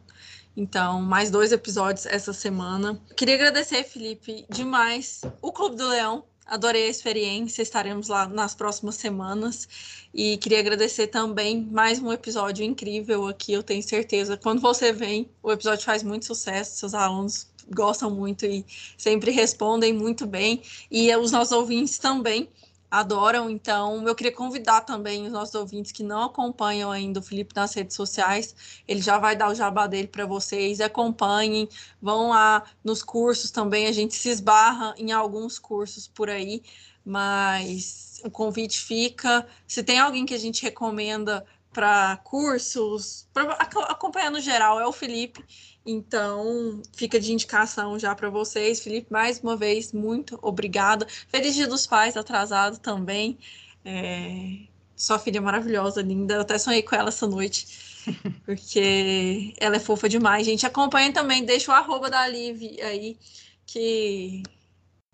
S6: Então, mais dois episódios essa semana. Queria agradecer, Felipe, demais o Clube do Leão. Adorei a experiência, estaremos lá nas próximas semanas. E queria agradecer também mais um episódio incrível aqui, eu tenho certeza. Quando você vem, o episódio faz muito sucesso, seus alunos gostam muito e sempre respondem muito bem. E os nossos ouvintes também. Adoram. Então, eu queria convidar também os nossos ouvintes que não acompanham ainda o Felipe nas redes sociais. Ele já vai dar o jabá dele para vocês. Acompanhem, vão lá nos cursos também. A gente se esbarra em alguns cursos por aí, mas o convite fica. Se tem alguém que a gente recomenda para cursos, para acompanhar no geral, é o Felipe. Então, fica de indicação já para vocês. Felipe, mais uma vez, muito obrigada. Feliz Dia dos Pais, atrasado também. É... Sua filha maravilhosa, linda. Eu até sonhei com ela essa noite, porque ela é fofa demais. Gente, acompanha também, deixa o arroba da Liv aí, que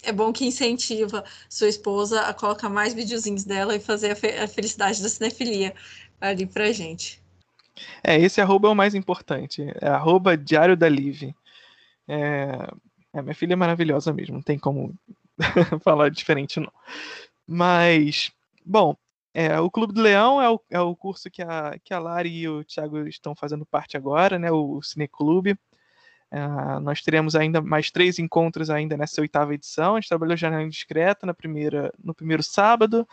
S6: é bom que incentiva sua esposa a colocar mais videozinhos dela e fazer a, fe a felicidade da cinefilia ali pra gente.
S7: É, esse arroba é o mais importante. É arroba Diário da Liv. É, é, minha filha é maravilhosa mesmo, não tem como falar diferente, não. Mas, bom, é, o Clube do Leão é o, é o curso que a, que a Lari e o Thiago estão fazendo parte agora, né? O Cineclube. É, nós teremos ainda mais três encontros ainda nessa oitava edição. A gente trabalhou Janela Discreta na primeira, no primeiro sábado.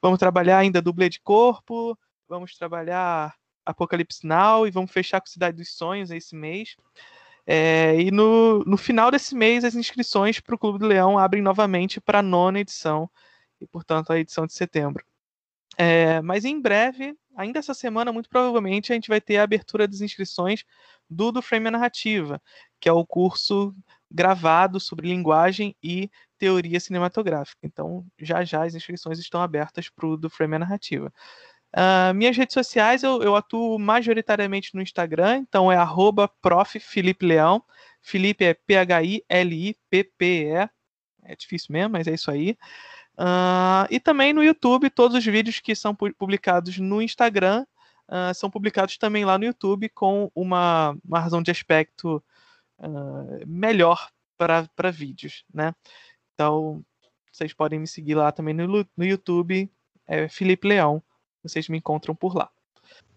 S7: Vamos trabalhar ainda dublê de corpo. Vamos trabalhar Apocalipse Now e vamos fechar com Cidade dos Sonhos esse mês. É, e no, no final desse mês, as inscrições para o Clube do Leão abrem novamente para a nona edição, e portanto a edição de setembro. É, mas em breve, ainda essa semana, muito provavelmente, a gente vai ter a abertura das inscrições do do Frame Narrativa, que é o curso gravado sobre linguagem e teoria cinematográfica. Então, já já as inscrições estão abertas para o do Frame Narrativa. Uh, minhas redes sociais eu, eu, atuo majoritariamente no Instagram, então é arroba. Felipe Leão. Felipe é P-H-I-L-I-P-P-E. É difícil mesmo, mas é isso aí. Uh, e também no YouTube, todos os vídeos que são publicados no Instagram uh, são publicados também lá no YouTube com uma, uma razão de aspecto melhor para vídeos, né? Então, vocês podem me seguir lá também no, no YouTube, é Felipe Leão vocês me encontram por lá.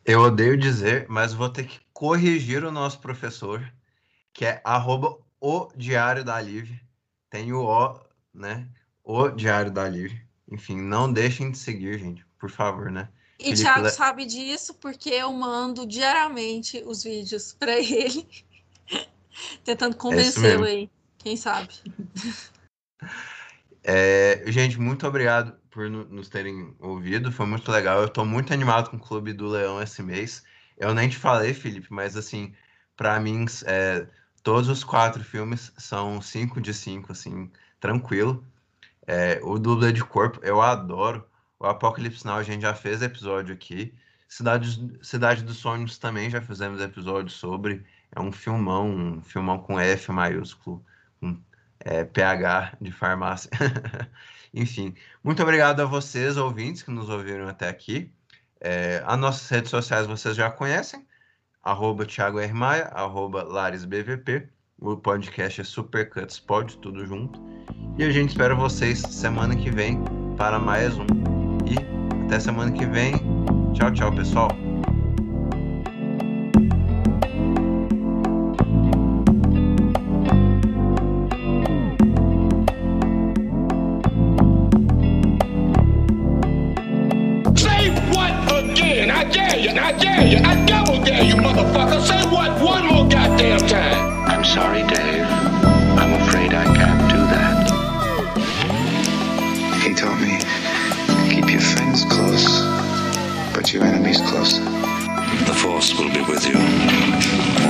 S5: Eu odeio dizer, mas vou ter que corrigir o nosso professor, que é arroba o Diário da Liv. Tem o O, né? O Diário da Liv. Enfim, não deixem de seguir, gente, por favor, né?
S6: E Felipe Thiago Le... sabe disso porque eu mando diariamente os vídeos para ele, tentando convencê-lo aí, quem sabe.
S5: É, gente, muito obrigado por nos terem ouvido. Foi muito legal. Eu estou muito animado com o Clube do Leão esse mês. Eu nem te falei, Felipe, mas assim, para mim, é, todos os quatro filmes são cinco de cinco, assim, tranquilo. É, o Dublê de Corpo, eu adoro. O Apocalipse Now, a gente já fez episódio aqui. Cidade, Cidade dos Sonhos também já fizemos episódio sobre. É um filmão, um filmão com F maiúsculo, com é, PH de farmácia. Enfim, muito obrigado a vocês, ouvintes, que nos ouviram até aqui. É, as nossas redes sociais vocês já conhecem, arroba Thiago R. Maia, arroba LaresBVP. O podcast é Supercuts Pod, tudo junto. E a gente espera vocês semana que vem para mais um. E até semana que vem. Tchau, tchau, pessoal.
S4: The Force will be with you.